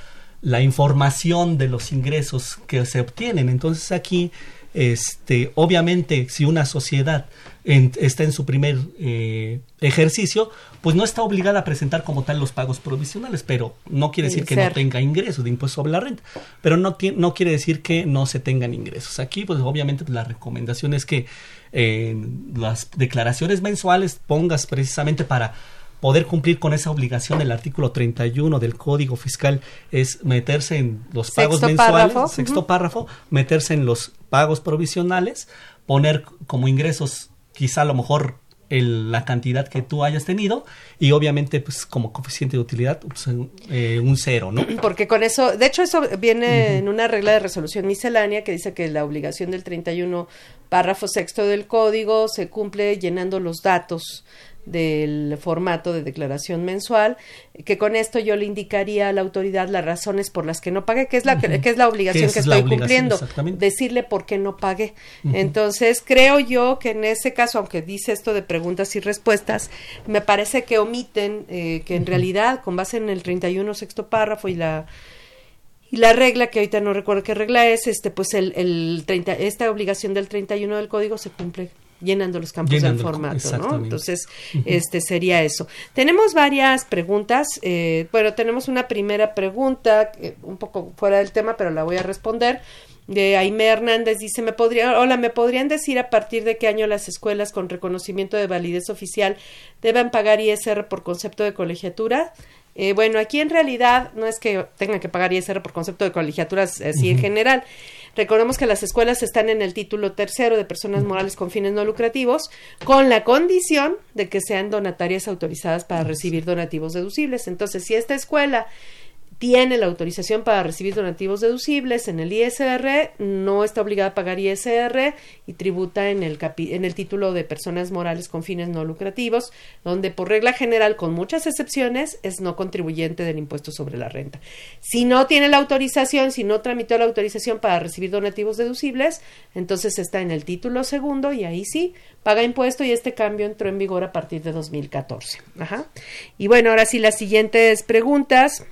la información de los ingresos que se obtienen. Entonces aquí este, obviamente, si una sociedad está en su primer eh, ejercicio, pues no está obligada a presentar como tal los pagos provisionales, pero no quiere decir que no tenga ingresos de impuesto sobre la renta, pero no, no quiere decir que no se tengan ingresos. Aquí, pues obviamente, pues, la recomendación es que en las declaraciones mensuales pongas precisamente para poder cumplir con esa obligación del artículo 31 del Código Fiscal es meterse en los pagos mensuales, sexto párrafo, meterse en los pagos provisionales, poner como ingresos quizá a lo mejor el, la cantidad que tú hayas tenido y obviamente pues como coeficiente de utilidad pues, eh, un cero, ¿no? (clears throat) Porque con eso, de hecho eso viene en una regla de resolución miscelánea que dice que la obligación del 31 párrafo sexto del código se cumple llenando los datos del formato de declaración mensual, que con esto yo le indicaría a la autoridad las razones por las que no pague, que es la, que es la obligación que estoy cumpliendo, decirle por qué no pagué. Entonces, creo yo que en ese caso, aunque dice esto de preguntas y respuestas, me parece que omiten eh, que en realidad, con base en el 31 sexto párrafo y la y la regla, que ahorita no recuerdo qué regla es, este pues el, el 30, esta obligación del 31 del código se cumple llenando los campos del formato, ¿no? Entonces, este sería eso. Tenemos varias preguntas. Eh, bueno, tenemos una primera pregunta, un poco fuera del tema, pero la voy a responder. De Aime Hernández dice, me podría, hola, ¿me podrían decir a partir de qué año las escuelas con reconocimiento de validez oficial deben pagar ISR por concepto de colegiatura? Eh, bueno, aquí en realidad no es que tengan que pagar ISR por concepto de colegiaturas así en general. Recordemos que las escuelas están en el título tercero de personas morales con fines no lucrativos, con la condición de que sean donatarias autorizadas para recibir donativos deducibles. Entonces, si esta escuela tiene la autorización para recibir donativos deducibles en el ISR, no está obligada a pagar ISR y tributa en el, en el título de personas morales con fines no lucrativos, donde por regla general, con muchas excepciones, es no contribuyente del impuesto sobre la renta. Si no tiene la autorización, si no tramitó la autorización para recibir donativos deducibles, entonces está en el título segundo y ahí sí paga impuesto y este cambio entró en vigor a partir de 2014. Ajá. Y bueno, ahora sí las siguientes preguntas.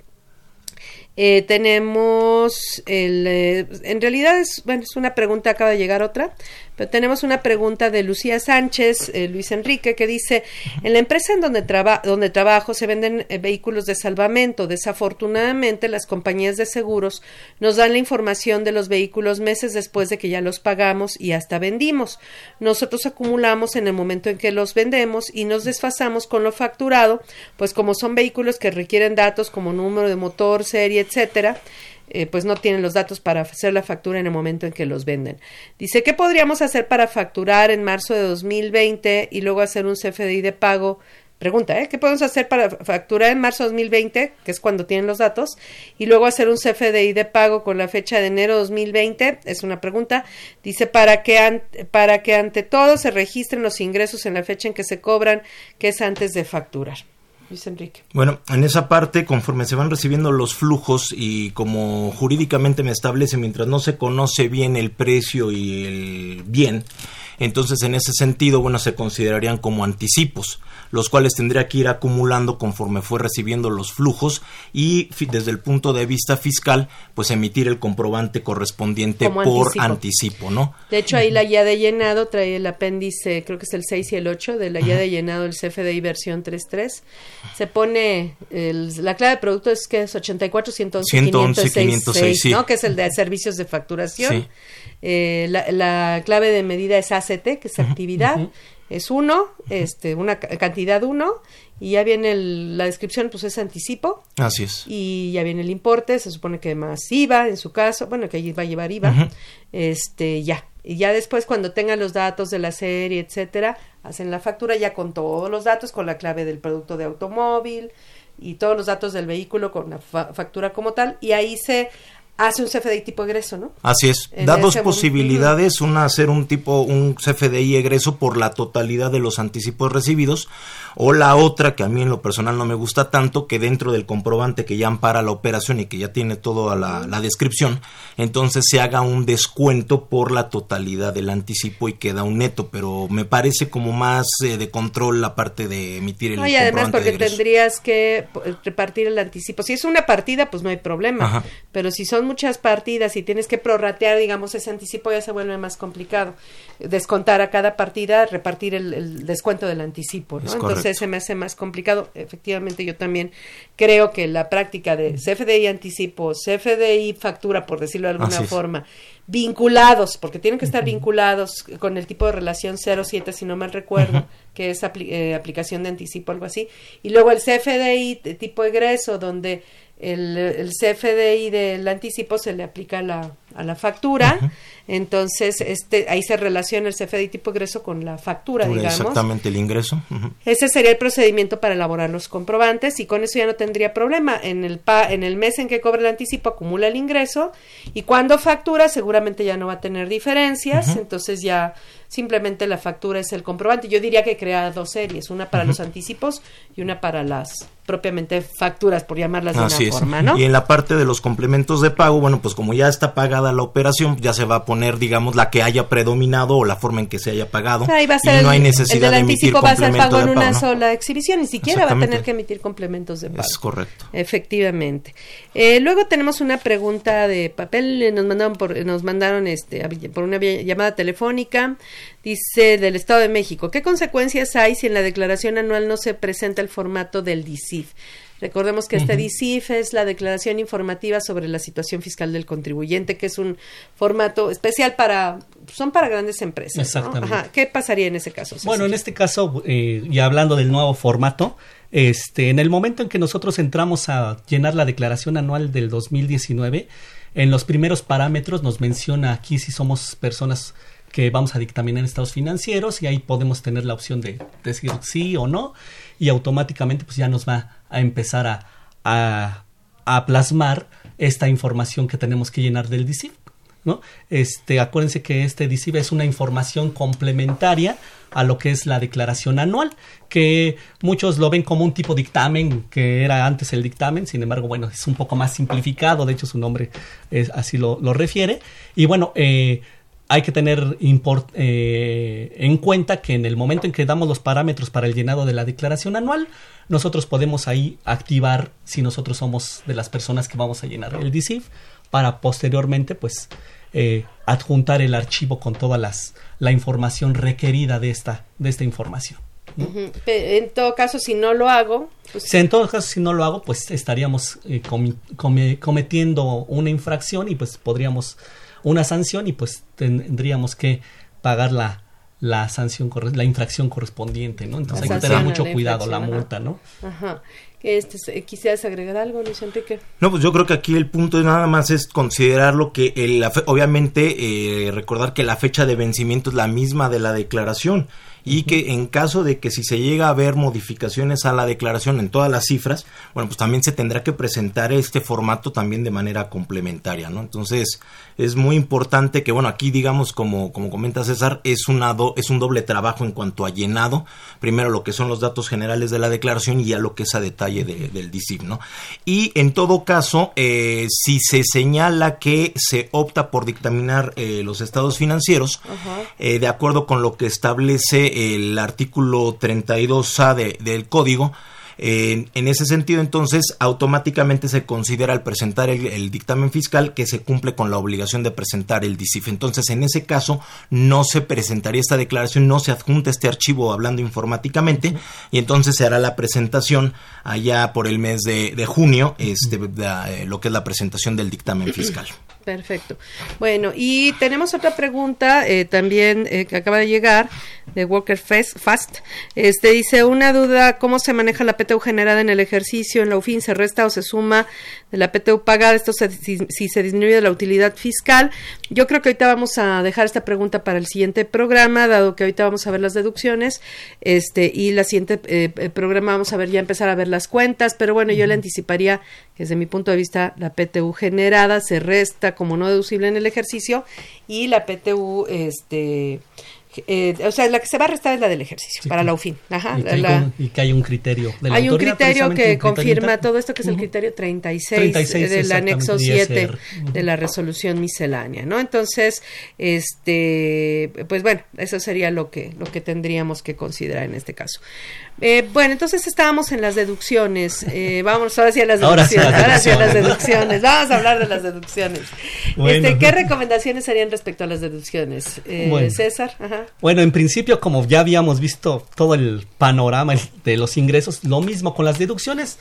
Eh, tenemos el, eh, en realidad es, bueno, es una pregunta, acaba de llegar otra. Pero tenemos una pregunta de Lucía Sánchez, eh, Luis Enrique, que dice, en la empresa en donde, donde trabajo se venden eh, vehículos de salvamento. Desafortunadamente, las compañías de seguros nos dan la información de los vehículos meses después de que ya los pagamos y hasta vendimos. Nosotros acumulamos en el momento en que los vendemos y nos desfasamos con lo facturado, pues como son vehículos que requieren datos como número de motor, serie, etcétera, eh, pues no tienen los datos para hacer la factura en el momento en que los venden. Dice, ¿qué podríamos hacer para facturar en marzo de 2020 y luego hacer un CFDI de pago? Pregunta, ¿eh? ¿Qué podemos hacer para facturar en marzo de 2020, que es cuando tienen los datos, y luego hacer un CFDI de pago con la fecha de enero de 2020? Es una pregunta. Dice, para que, para que ante todo se registren los ingresos en la fecha en que se cobran, que es antes de facturar. Luis Enrique. Bueno, en esa parte, conforme se van recibiendo los flujos y como jurídicamente me establece, mientras no se conoce bien el precio y el bien, entonces en ese sentido, bueno, se considerarían como anticipos los cuales tendría que ir acumulando conforme fue recibiendo los flujos y desde el punto de vista fiscal, pues emitir el comprobante correspondiente por anticipo. ¿no? De hecho, ahí la guía de llenado trae el apéndice, creo que es el 6 y el 8 de la guía de llenado del CFDI versión 3.3. Se pone, la clave de producto es que es 84 111 506, ¿no? que es el de servicios de facturación. Eh, la, clave de medida es ACT, que es actividad es uno, este, una cantidad uno, y ya viene la descripción, pues es anticipo. Así es. Y ya viene el importe, se supone que más IVA en su caso, bueno, que va a llevar IVA, este, ya. Y ya después cuando tengan los datos de la serie, etcétera, hacen la factura ya con todos los datos, con la clave del producto de automóvil y todos los datos del vehículo con la factura como tal, y ahí se hace un CFDI tipo egreso, ¿no? Así es. da dos posibilidades, una hacer un tipo un CFDI egreso por la totalidad de los anticipos recibidos o la otra que a mí en lo personal no me gusta tanto que dentro del comprobante que ya ampara la operación y que ya tiene toda la, la descripción, entonces se haga un descuento por la totalidad del anticipo y queda un neto, pero me parece como más eh, de control la parte de emitir el no, y además porque tendrías que repartir el anticipo. Si es una partida, pues no hay problema, pero si son muchas partidas y tienes que prorratear, digamos, ese anticipo ya se vuelve más complicado. Descontar a cada partida, repartir el, descuento del anticipo, ¿no? Entonces se me hace más complicado. Efectivamente, yo también creo que la práctica de CFDI anticipo, CFDI factura, por decirlo de alguna forma, vinculados, porque tienen que estar vinculados con el tipo de relación 07, si no mal recuerdo, que es eh, aplicación de anticipo, algo así, y luego el CFDI tipo egreso, donde el, el CFDI del anticipo se le aplica la, a la factura. Entonces, este, ahí se relaciona el CFDI tipo ingreso con la factura, digamos. Exactamente, el ingreso. Ese sería el procedimiento para elaborar los comprobantes y con eso ya no tendría problema. En el, pa, en el mes en que cobra el anticipo acumula el ingreso y cuando factura seguramente ya no va a tener diferencias, entonces ya simplemente la factura es el comprobante. Yo diría que crea dos series, una para los anticipos y una para las propiamente facturas, por llamarlas de una forma, ¿no? Y en la parte de los complementos de pago, bueno, pues como ya está pagada la operación, ya se va a poner, digamos, la que haya predominado o la forma en que se haya pagado. y no hay necesidad de emitir va a ser pago en una sola exhibición, ni siquiera va a tener que emitir complementos de pago. Es correcto. Efectivamente. Eh, luego tenemos una pregunta de papel, nos mandaron por, nos mandaron este por una llamada telefónica Dice del Estado de México, ¿qué consecuencias hay si en la declaración anual no se presenta el formato del DICIF? Recordemos que este DICIF es la declaración informativa sobre la situación fiscal del contribuyente, que es un formato especial para, son para grandes empresas. Exactamente. ¿Qué pasaría en ese caso? Bueno, en este caso, eh, y hablando del nuevo formato, este, en el momento en que nosotros entramos a llenar la declaración anual del 2019, en los primeros parámetros nos menciona aquí si somos personas que vamos a dictaminar estados financieros y ahí podemos tener la opción de decir sí o no y automáticamente pues ya nos va a empezar a, a plasmar esta información que tenemos que llenar del DICIF. ¿no? Este, acuérdense que este DICIF es una información complementaria a lo que es la declaración anual, que muchos lo ven como un tipo dictamen, que era antes el dictamen, sin embargo, bueno, es un poco más simplificado, de hecho su nombre es, así lo, lo refiere. Y bueno, eh, hay que tener import, eh, en cuenta que en el momento en que damos los parámetros para el llenado de la declaración anual, nosotros podemos ahí activar si nosotros somos de las personas que vamos a llenar el DICIF para posteriormente pues eh, adjuntar el archivo con toda las, la información requerida de esta, de esta información. En todo caso, si no lo hago... Pues... En todo caso, si no lo hago, pues estaríamos eh, cometiendo una infracción y pues podríamos una sanción y pues tendríamos que pagar la, la sanción, la infracción correspondiente, ¿no? Entonces hay que tener mucho cuidado, la multa, ¿no? Ajá. Este, ¿Quisieras agregar algo, Luis Enrique? No, pues yo creo que aquí el punto nada más es considerar lo que, el, obviamente, eh, recordar que la fecha de vencimiento es la misma de la declaración y que en caso de que si se llega a ver modificaciones a la declaración en todas las cifras, bueno, pues también se tendrá que presentar este formato también de manera complementaria, ¿no? Entonces, es muy importante que, bueno, aquí digamos, como, como comenta César, es, una es un doble trabajo en cuanto a llenado, primero lo que son los datos generales de la declaración y ya lo que es a detalle del DICIP, ¿no? Y en todo caso, eh, si se señala que se opta por dictaminar eh, los estados financieros, eh, de acuerdo con lo que establece el artículo 32A de, del código. En, ese sentido, entonces, automáticamente se considera al presentar el, dictamen fiscal que se cumple con la obligación de presentar el DICIF. Entonces, en ese caso, no se presentaría esta declaración, no se adjunta este archivo hablando informáticamente, y entonces se hará la presentación allá por el mes de, junio, este, eh, lo que es la presentación del dictamen fiscal. Perfecto. Bueno, y tenemos otra pregunta eh, también eh, que acaba de llegar de Walker Fast. Este dice una duda: ¿cómo se maneja la PTU generada en el ejercicio? En la UFIN se resta o se suma de la PTU pagada. Esto si, se disminuye la utilidad fiscal. Yo creo que ahorita vamos a dejar esta pregunta para el siguiente programa, dado que ahorita vamos a ver las deducciones. Este y la siguiente eh, programa vamos a ver ya empezar a ver las cuentas. Pero bueno, yo le anticiparía que desde mi punto de vista la PTU generada se resta como no deducible en el ejercicio y la PTU este eh, o sea, la que se va a restar es la del ejercicio, para la UFIN. Ajá, y, que hay un criterio. De la hay un criterio que confirma todo esto, que es el criterio 36, del anexo 7 de la resolución miscelánea, ¿no? Entonces, este, pues bueno, eso sería lo que, lo que tendríamos que considerar en este caso. Eh, bueno, entonces estábamos en las deducciones. Eh, vamos ahora sí a las deducciones. Ahora sí a las deducciones. Vamos a hablar de las deducciones. Este, ¿Qué recomendaciones harían respecto a las deducciones? Eh, César. Bueno, en principio, como ya habíamos visto todo el panorama (laughs) de los ingresos, lo mismo con las deducciones.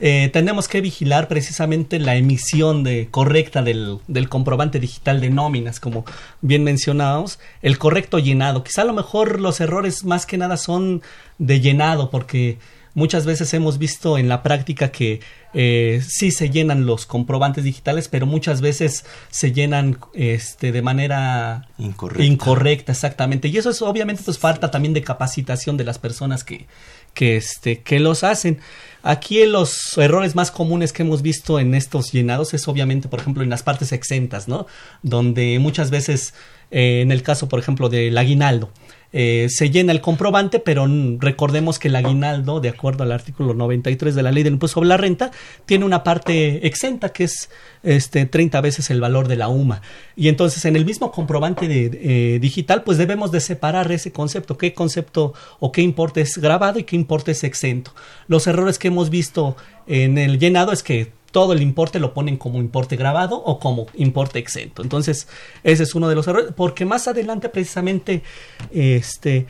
Eh, tenemos que vigilar precisamente la emisión de, correcta del, del, comprobante digital de nóminas, como bien mencionábamos, el correcto llenado. Quizá a lo mejor los errores más que nada son de llenado, porque muchas veces hemos visto en la práctica que eh, sí se llenan los comprobantes digitales, pero muchas veces se llenan este, de manera incorrecta. incorrecta, exactamente. Y eso es obviamente pues falta también de capacitación de las personas que, que, este, que los hacen. Aquí los errores más comunes que hemos visto en estos llenados es obviamente, por ejemplo, en las partes exentas, ¿no? Donde muchas veces, eh, en el caso, por ejemplo, del aguinaldo, eh, se llena el comprobante, pero recordemos que el aguinaldo, de acuerdo al artículo 93 de la ley del impuesto sobre la renta, tiene una parte exenta que es este 30 veces el valor de la UMA. Y entonces en el mismo comprobante eh, digital, pues debemos de separar ese concepto, qué concepto o qué importe es grabado y qué importe es exento. Los errores que hemos visto en el llenado es que todo el importe lo ponen como importe grabado o como importe exento. Entonces, ese es uno de los errores, porque más adelante precisamente este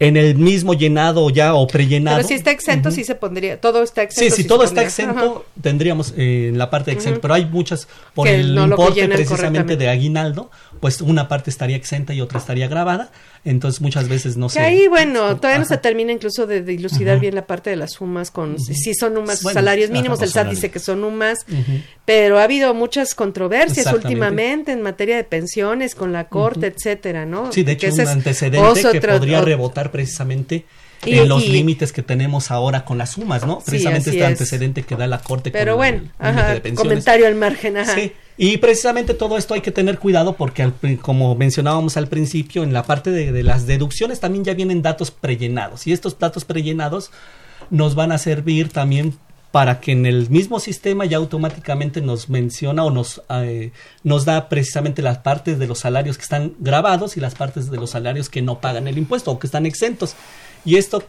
en el mismo llenado ya o prellenado. Pero si está exento, sí se pondría, todo está exento. Sí, si todo está exento, tendríamos eh, en la parte de exento, pero hay muchas, por el importe precisamente de aguinaldo, pues una parte estaría exenta y otra estaría grabada. Entonces muchas veces no se... ahí, bueno, todavía no se termina incluso de dilucidar bien la parte de las sumas con... Si son UMAS, salarios mínimos, el SAT dice que son UMAS, pero ha habido muchas controversias últimamente en materia de pensiones con la Corte, etcétera, ¿no? Sí, de hecho un antecedente que podría rebotar precisamente en los límites que tenemos ahora con las sumas, ¿no? Precisamente este antecedente que da la Corte Pero bueno, comentario al margen, ajá. Sí, y precisamente todo esto hay que tener cuidado porque, como mencionábamos al principio, en la parte de, las deducciones también ya vienen datos prellenados y estos datos prellenados nos van a servir también para que en el mismo sistema ya automáticamente nos menciona o nos, eh, nos da precisamente las partes de los salarios que están grabados y las partes de los salarios que no pagan el impuesto o que están exentos. Y esto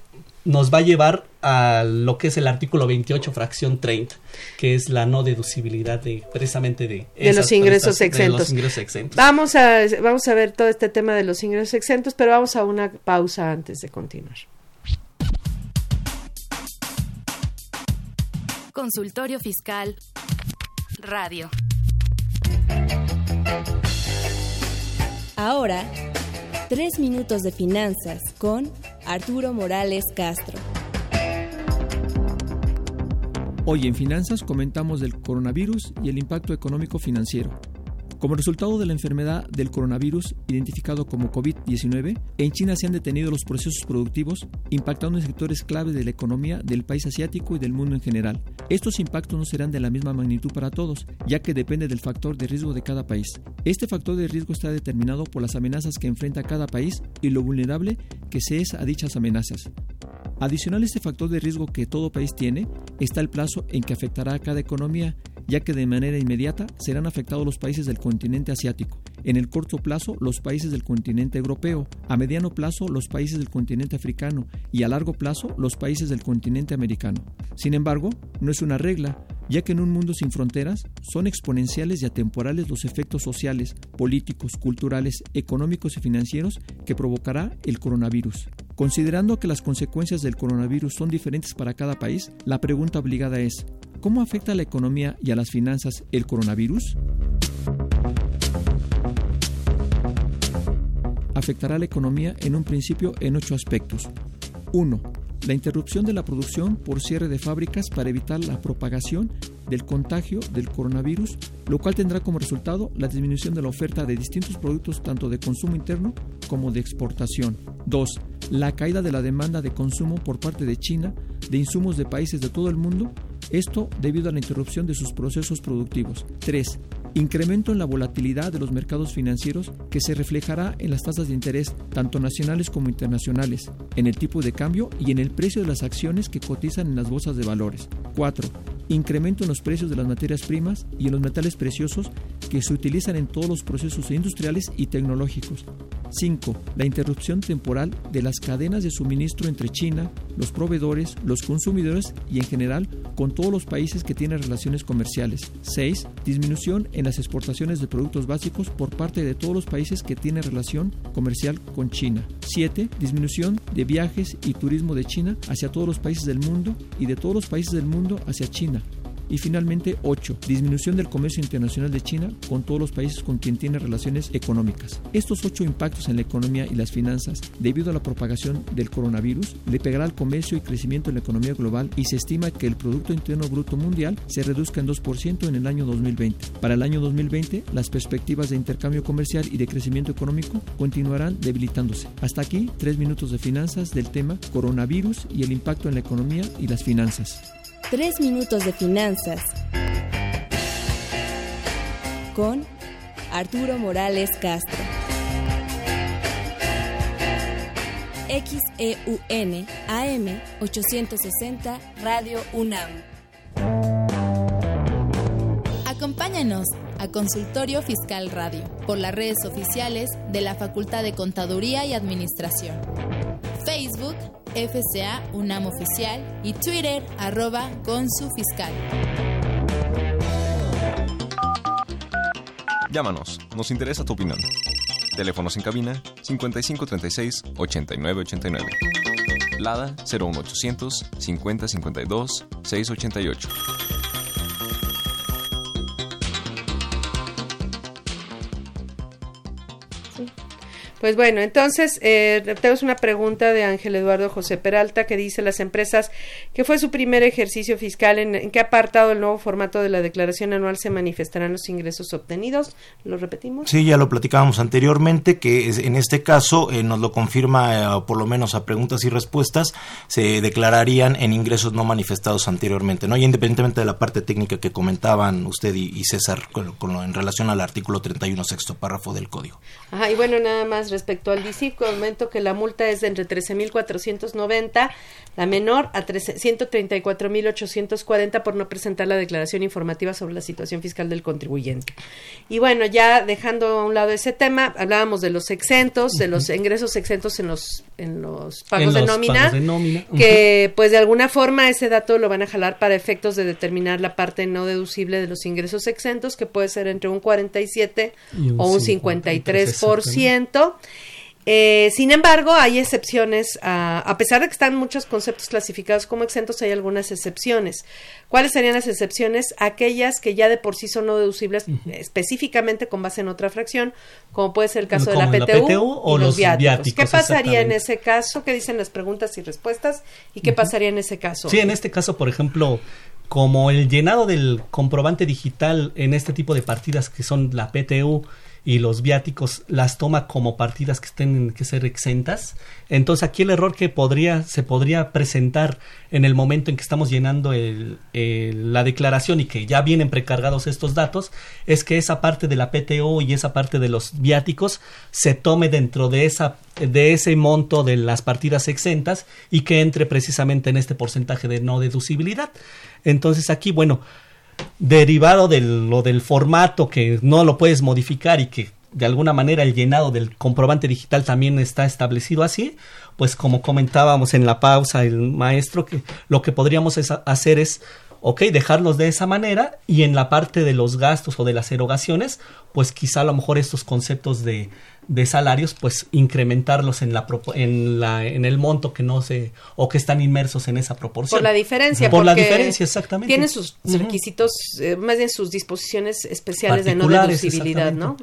nos va a llevar a lo que es el artículo 28, fracción 30, que es la no deducibilidad de precisamente de, de, los, ingresos exentos. Vamos a, vamos a ver todo este tema de los ingresos exentos, pero vamos a una pausa antes de continuar. Consultorio Fiscal Radio. Ahora Tres minutos de finanzas con Arturo Morales Castro. Hoy en Finanzas comentamos del coronavirus y el impacto económico financiero. Como resultado de la enfermedad del coronavirus, identificado como COVID-19, en China se han detenido los procesos productivos, impactando en sectores clave de la economía del país asiático y del mundo en general. Estos impactos no serán de la misma magnitud para todos, ya que depende del factor de riesgo de cada país. Este factor de riesgo está determinado por las amenazas que enfrenta cada país y lo vulnerable que se es a dichas amenazas. Adicional a este factor de riesgo que todo país tiene, está el plazo en que afectará a cada economía ya que de manera inmediata serán afectados los países del continente asiático, en el corto plazo los países del continente europeo, a mediano plazo los países del continente africano y a largo plazo los países del continente americano. Sin embargo, no es una regla, ya que en un mundo sin fronteras son exponenciales y atemporales los efectos sociales, políticos, culturales, económicos y financieros que provocará el coronavirus. Considerando que las consecuencias del coronavirus son diferentes para cada país, la pregunta obligada es, ¿Cómo afecta a la economía y a las finanzas el coronavirus? Afectará a la economía en un principio en ocho aspectos. 1. La interrupción de la producción por cierre de fábricas para evitar la propagación del contagio del coronavirus, lo cual tendrá como resultado la disminución de la oferta de distintos productos tanto de consumo interno como de exportación. 2. La caída de la demanda de consumo por parte de China de insumos de países de todo el mundo esto debido a la interrupción de sus procesos productivos. 3. Incremento en la volatilidad de los mercados financieros que se reflejará en las tasas de interés tanto nacionales como internacionales, en el tipo de cambio y en el precio de las acciones que cotizan en las bolsas de valores. 4. Incremento en los precios de las materias primas y en los metales preciosos que se utilizan en todos los procesos industriales y tecnológicos. 5. La interrupción temporal de las cadenas de suministro entre China, los proveedores, los consumidores y en general con todos los países que tienen relaciones comerciales. 6. Disminución las exportaciones de productos básicos por parte de todos los países que tienen relación comercial con China. 7. Disminución de viajes y turismo de China hacia todos los países del mundo y de todos los países del mundo hacia China. Y finalmente, 8. Disminución del comercio internacional de China con todos los países con quien tiene relaciones económicas. Estos ocho impactos en la economía y las finanzas debido a la propagación del coronavirus le pegará al comercio y crecimiento en la economía global y se estima que el Producto Interno Bruto Mundial se reduzca en 2% en el año 2020. Para el año 2020, las perspectivas de intercambio comercial y de crecimiento económico continuarán debilitándose. Hasta aquí, tres minutos de finanzas del tema coronavirus y el impacto en la economía y las finanzas. Tres minutos de finanzas con Arturo Morales Castro. XEUN AM 860 Radio UNAM. Acompáñanos a Consultorio Fiscal Radio por las redes oficiales de la Facultad de Contaduría y Administración. FCA UNAM Oficial y Twitter arroba Fiscal. Llámanos, nos interesa tu opinión. Teléfonos en cabina 5536 8989. Lada 01800 5052 688. Pues bueno, entonces eh, tenemos una pregunta de Ángel Eduardo José Peralta que dice las empresas que fue su primer ejercicio fiscal, ¿en, qué apartado el nuevo formato de la declaración anual se manifestarán los ingresos obtenidos? ¿Lo repetimos? Sí, ya lo platicábamos anteriormente, que en este caso eh, nos lo confirma, eh, por lo menos a preguntas y respuestas, se declararían en ingresos no manifestados anteriormente, ¿no? Y independientemente de la parte técnica que comentaban usted y, César con, en relación al artículo 31 sexto párrafo del código. Ajá, y bueno, nada más respecto al DICIP, comento que la multa es de entre 13.490, la menor a 134.840 por no presentar la declaración informativa sobre la situación fiscal del contribuyente. Y bueno, ya dejando a un lado ese tema, hablábamos de los exentos, de los ingresos exentos en los en los pagos, de, nómina, que pues de alguna forma ese dato lo van a jalar para efectos de determinar la parte no deducible de los ingresos exentos, que puede ser entre un 47 o un 53%. Eh, sin embargo, hay excepciones, a, pesar de que están muchos conceptos clasificados como exentos, hay algunas excepciones. ¿Cuáles serían las excepciones? Aquellas que ya de por sí son no deducibles específicamente con base en otra fracción, como puede ser el caso de la PTU, o los, viáticos. ¿Qué pasaría en ese caso? ¿Qué dicen las preguntas y respuestas? ¿Y qué pasaría en ese caso? Sí, en este caso, por ejemplo, como el llenado del comprobante digital en este tipo de partidas que son la PTU, y los viáticos las toma como partidas que tienen que ser exentas. Entonces aquí el error que podría, se podría presentar en el momento en que estamos llenando la declaración y que ya vienen precargados estos datos es que esa parte de la PTO y esa parte de los viáticos se tome dentro de, esa, de ese monto de las partidas exentas y que entre precisamente en este porcentaje de no deducibilidad. Entonces aquí, bueno, derivado de lo del formato que no lo puedes modificar y que de alguna manera el llenado del comprobante digital también está establecido así, pues como comentábamos en la pausa el maestro, que lo que podríamos hacer es, ok, dejarlos de esa manera y en la parte de los gastos o de las erogaciones, pues quizá a lo mejor estos conceptos de de salarios, pues incrementarlos en la, en la en el monto que no se o que están inmersos en esa proporción. Por la diferencia. Por la diferencia, exactamente. Tiene sus requisitos, eh, más bien sus disposiciones especiales de no deducibilidad, ¿no?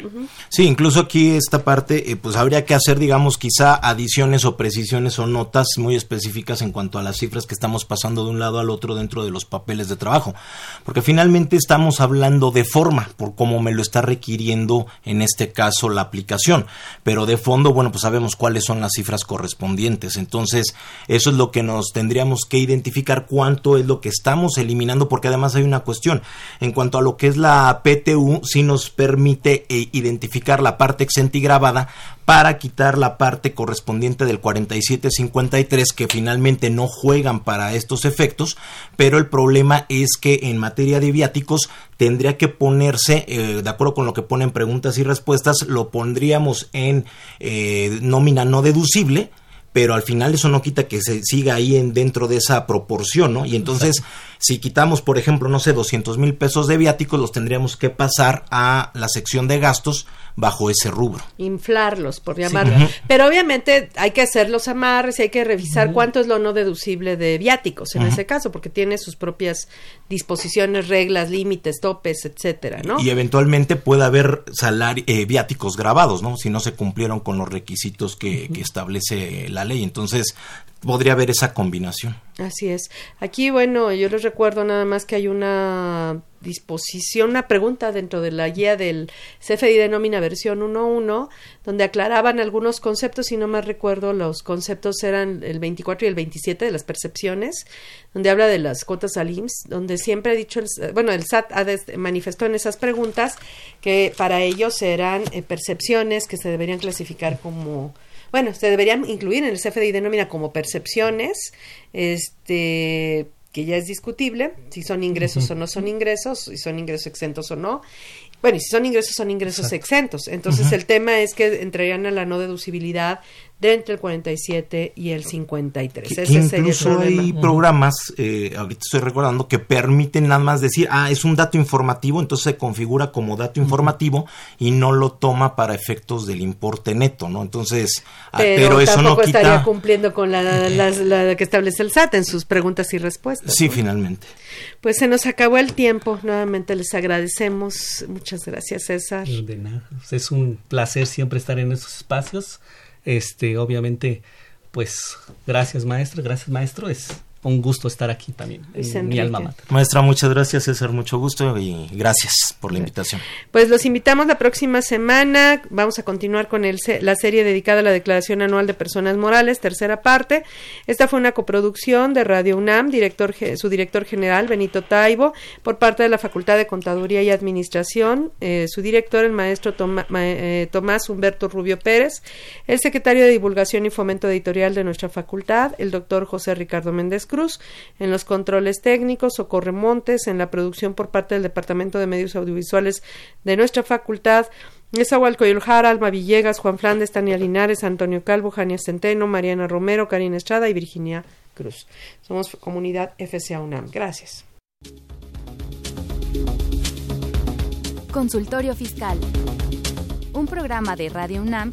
Sí, incluso aquí esta parte, eh, pues habría que hacer, digamos, quizá adiciones o precisiones o notas muy específicas en cuanto a las cifras que estamos pasando de un lado al otro dentro de los papeles de trabajo, porque finalmente estamos hablando de forma, por cómo me lo está requiriendo en este caso la aplicación pero de fondo, bueno, pues sabemos cuáles son las cifras correspondientes. Entonces, eso es lo que nos tendríamos que identificar cuánto es lo que estamos eliminando, porque además hay una cuestión. En cuanto a lo que es la PTU, sí nos permite eh, identificar la parte exenta y grabada para quitar la parte correspondiente del 4753 que finalmente no juegan para estos efectos, pero el problema es que en materia de viáticos tendría que ponerse, eh, de acuerdo con lo que ponen preguntas y respuestas, lo pondríamos en eh, nómina no deducible, pero al final eso no quita que se siga ahí en, dentro de esa proporción, ¿no? Y entonces, si quitamos, por ejemplo, no sé, 200 mil pesos de viáticos, los tendríamos que pasar a la sección de gastos bajo ese rubro. Inflarlos, por llamarlo. Pero obviamente hay que hacer los amarres y hay que revisar cuánto es lo no deducible de viáticos en ese caso, porque tiene sus propias disposiciones, reglas, límites, topes, etcétera, ¿no? Y eventualmente puede haber salari eh, viáticos grabados, ¿no? Si no se cumplieron con los requisitos que, que establece la ley. Entonces, podría haber esa combinación. Así es. Aquí, bueno, yo les recuerdo nada más que hay una disposición, una pregunta dentro de la guía del CFDI de nómina versión 1.1, donde aclaraban algunos conceptos, y no más recuerdo, los conceptos eran el 24 y el 27 de las percepciones, donde habla de las cuotas al IMSS, donde siempre ha dicho, el, bueno, el SAT ha manifestó en esas preguntas que para ellos eran eh, percepciones que se deberían clasificar como bueno, se deberían incluir en el CFDI de nómina como percepciones, este que ya es discutible, si son ingresos o no son ingresos, si son ingresos exentos o no. Bueno, y si son ingresos, son ingresos exentos. Entonces, el tema es que entrarían a la no deducibilidad de entre el 47 y el 53. Que, incluso hay programas, eh, ahorita estoy recordando, que permiten nada más decir, ah, es un dato informativo, entonces se configura como dato informativo y no lo toma para efectos del importe neto, ¿no? Entonces, ah, pero, eso no quita... estaría cumpliendo con la, la, que establece el SAT en sus preguntas y respuestas. Sí, finalmente. Pues se nos acabó el tiempo, nuevamente les agradecemos. Muchas gracias, César. De nada, es un placer siempre estar en estos espacios. Este, obviamente, pues gracias maestro, gracias maestro, es un gusto estar aquí también en mi alma mater. Maestra, muchas gracias, César, mucho gusto y gracias por la invitación. Pues los invitamos la próxima semana. Vamos a continuar con el, la serie dedicada a la Declaración Anual de Personas Morales, tercera parte. Esta fue una coproducción de Radio UNAM, director, su director general, Benito Taibo, por parte de la Facultad de Contaduría y Administración, eh, su director, el maestro eh, Tomás Humberto Rubio Pérez, el secretario de Divulgación y Fomento Editorial de nuestra facultad, el doctor José Ricardo Méndez Cruz, en los controles técnicos, Socorre Montes, en la producción por parte del Departamento de Medios Audiovisuales de nuestra facultad, Nezahualcóyotl Alma Villegas, Juan Flandes, Tania Linares, Antonio Calvo, Jania Centeno, Mariana Romero, Karina Estrada y Virginia Cruz. Somos comunidad FCA UNAM. Gracias. Consultorio Fiscal. Un programa de Radio UNAM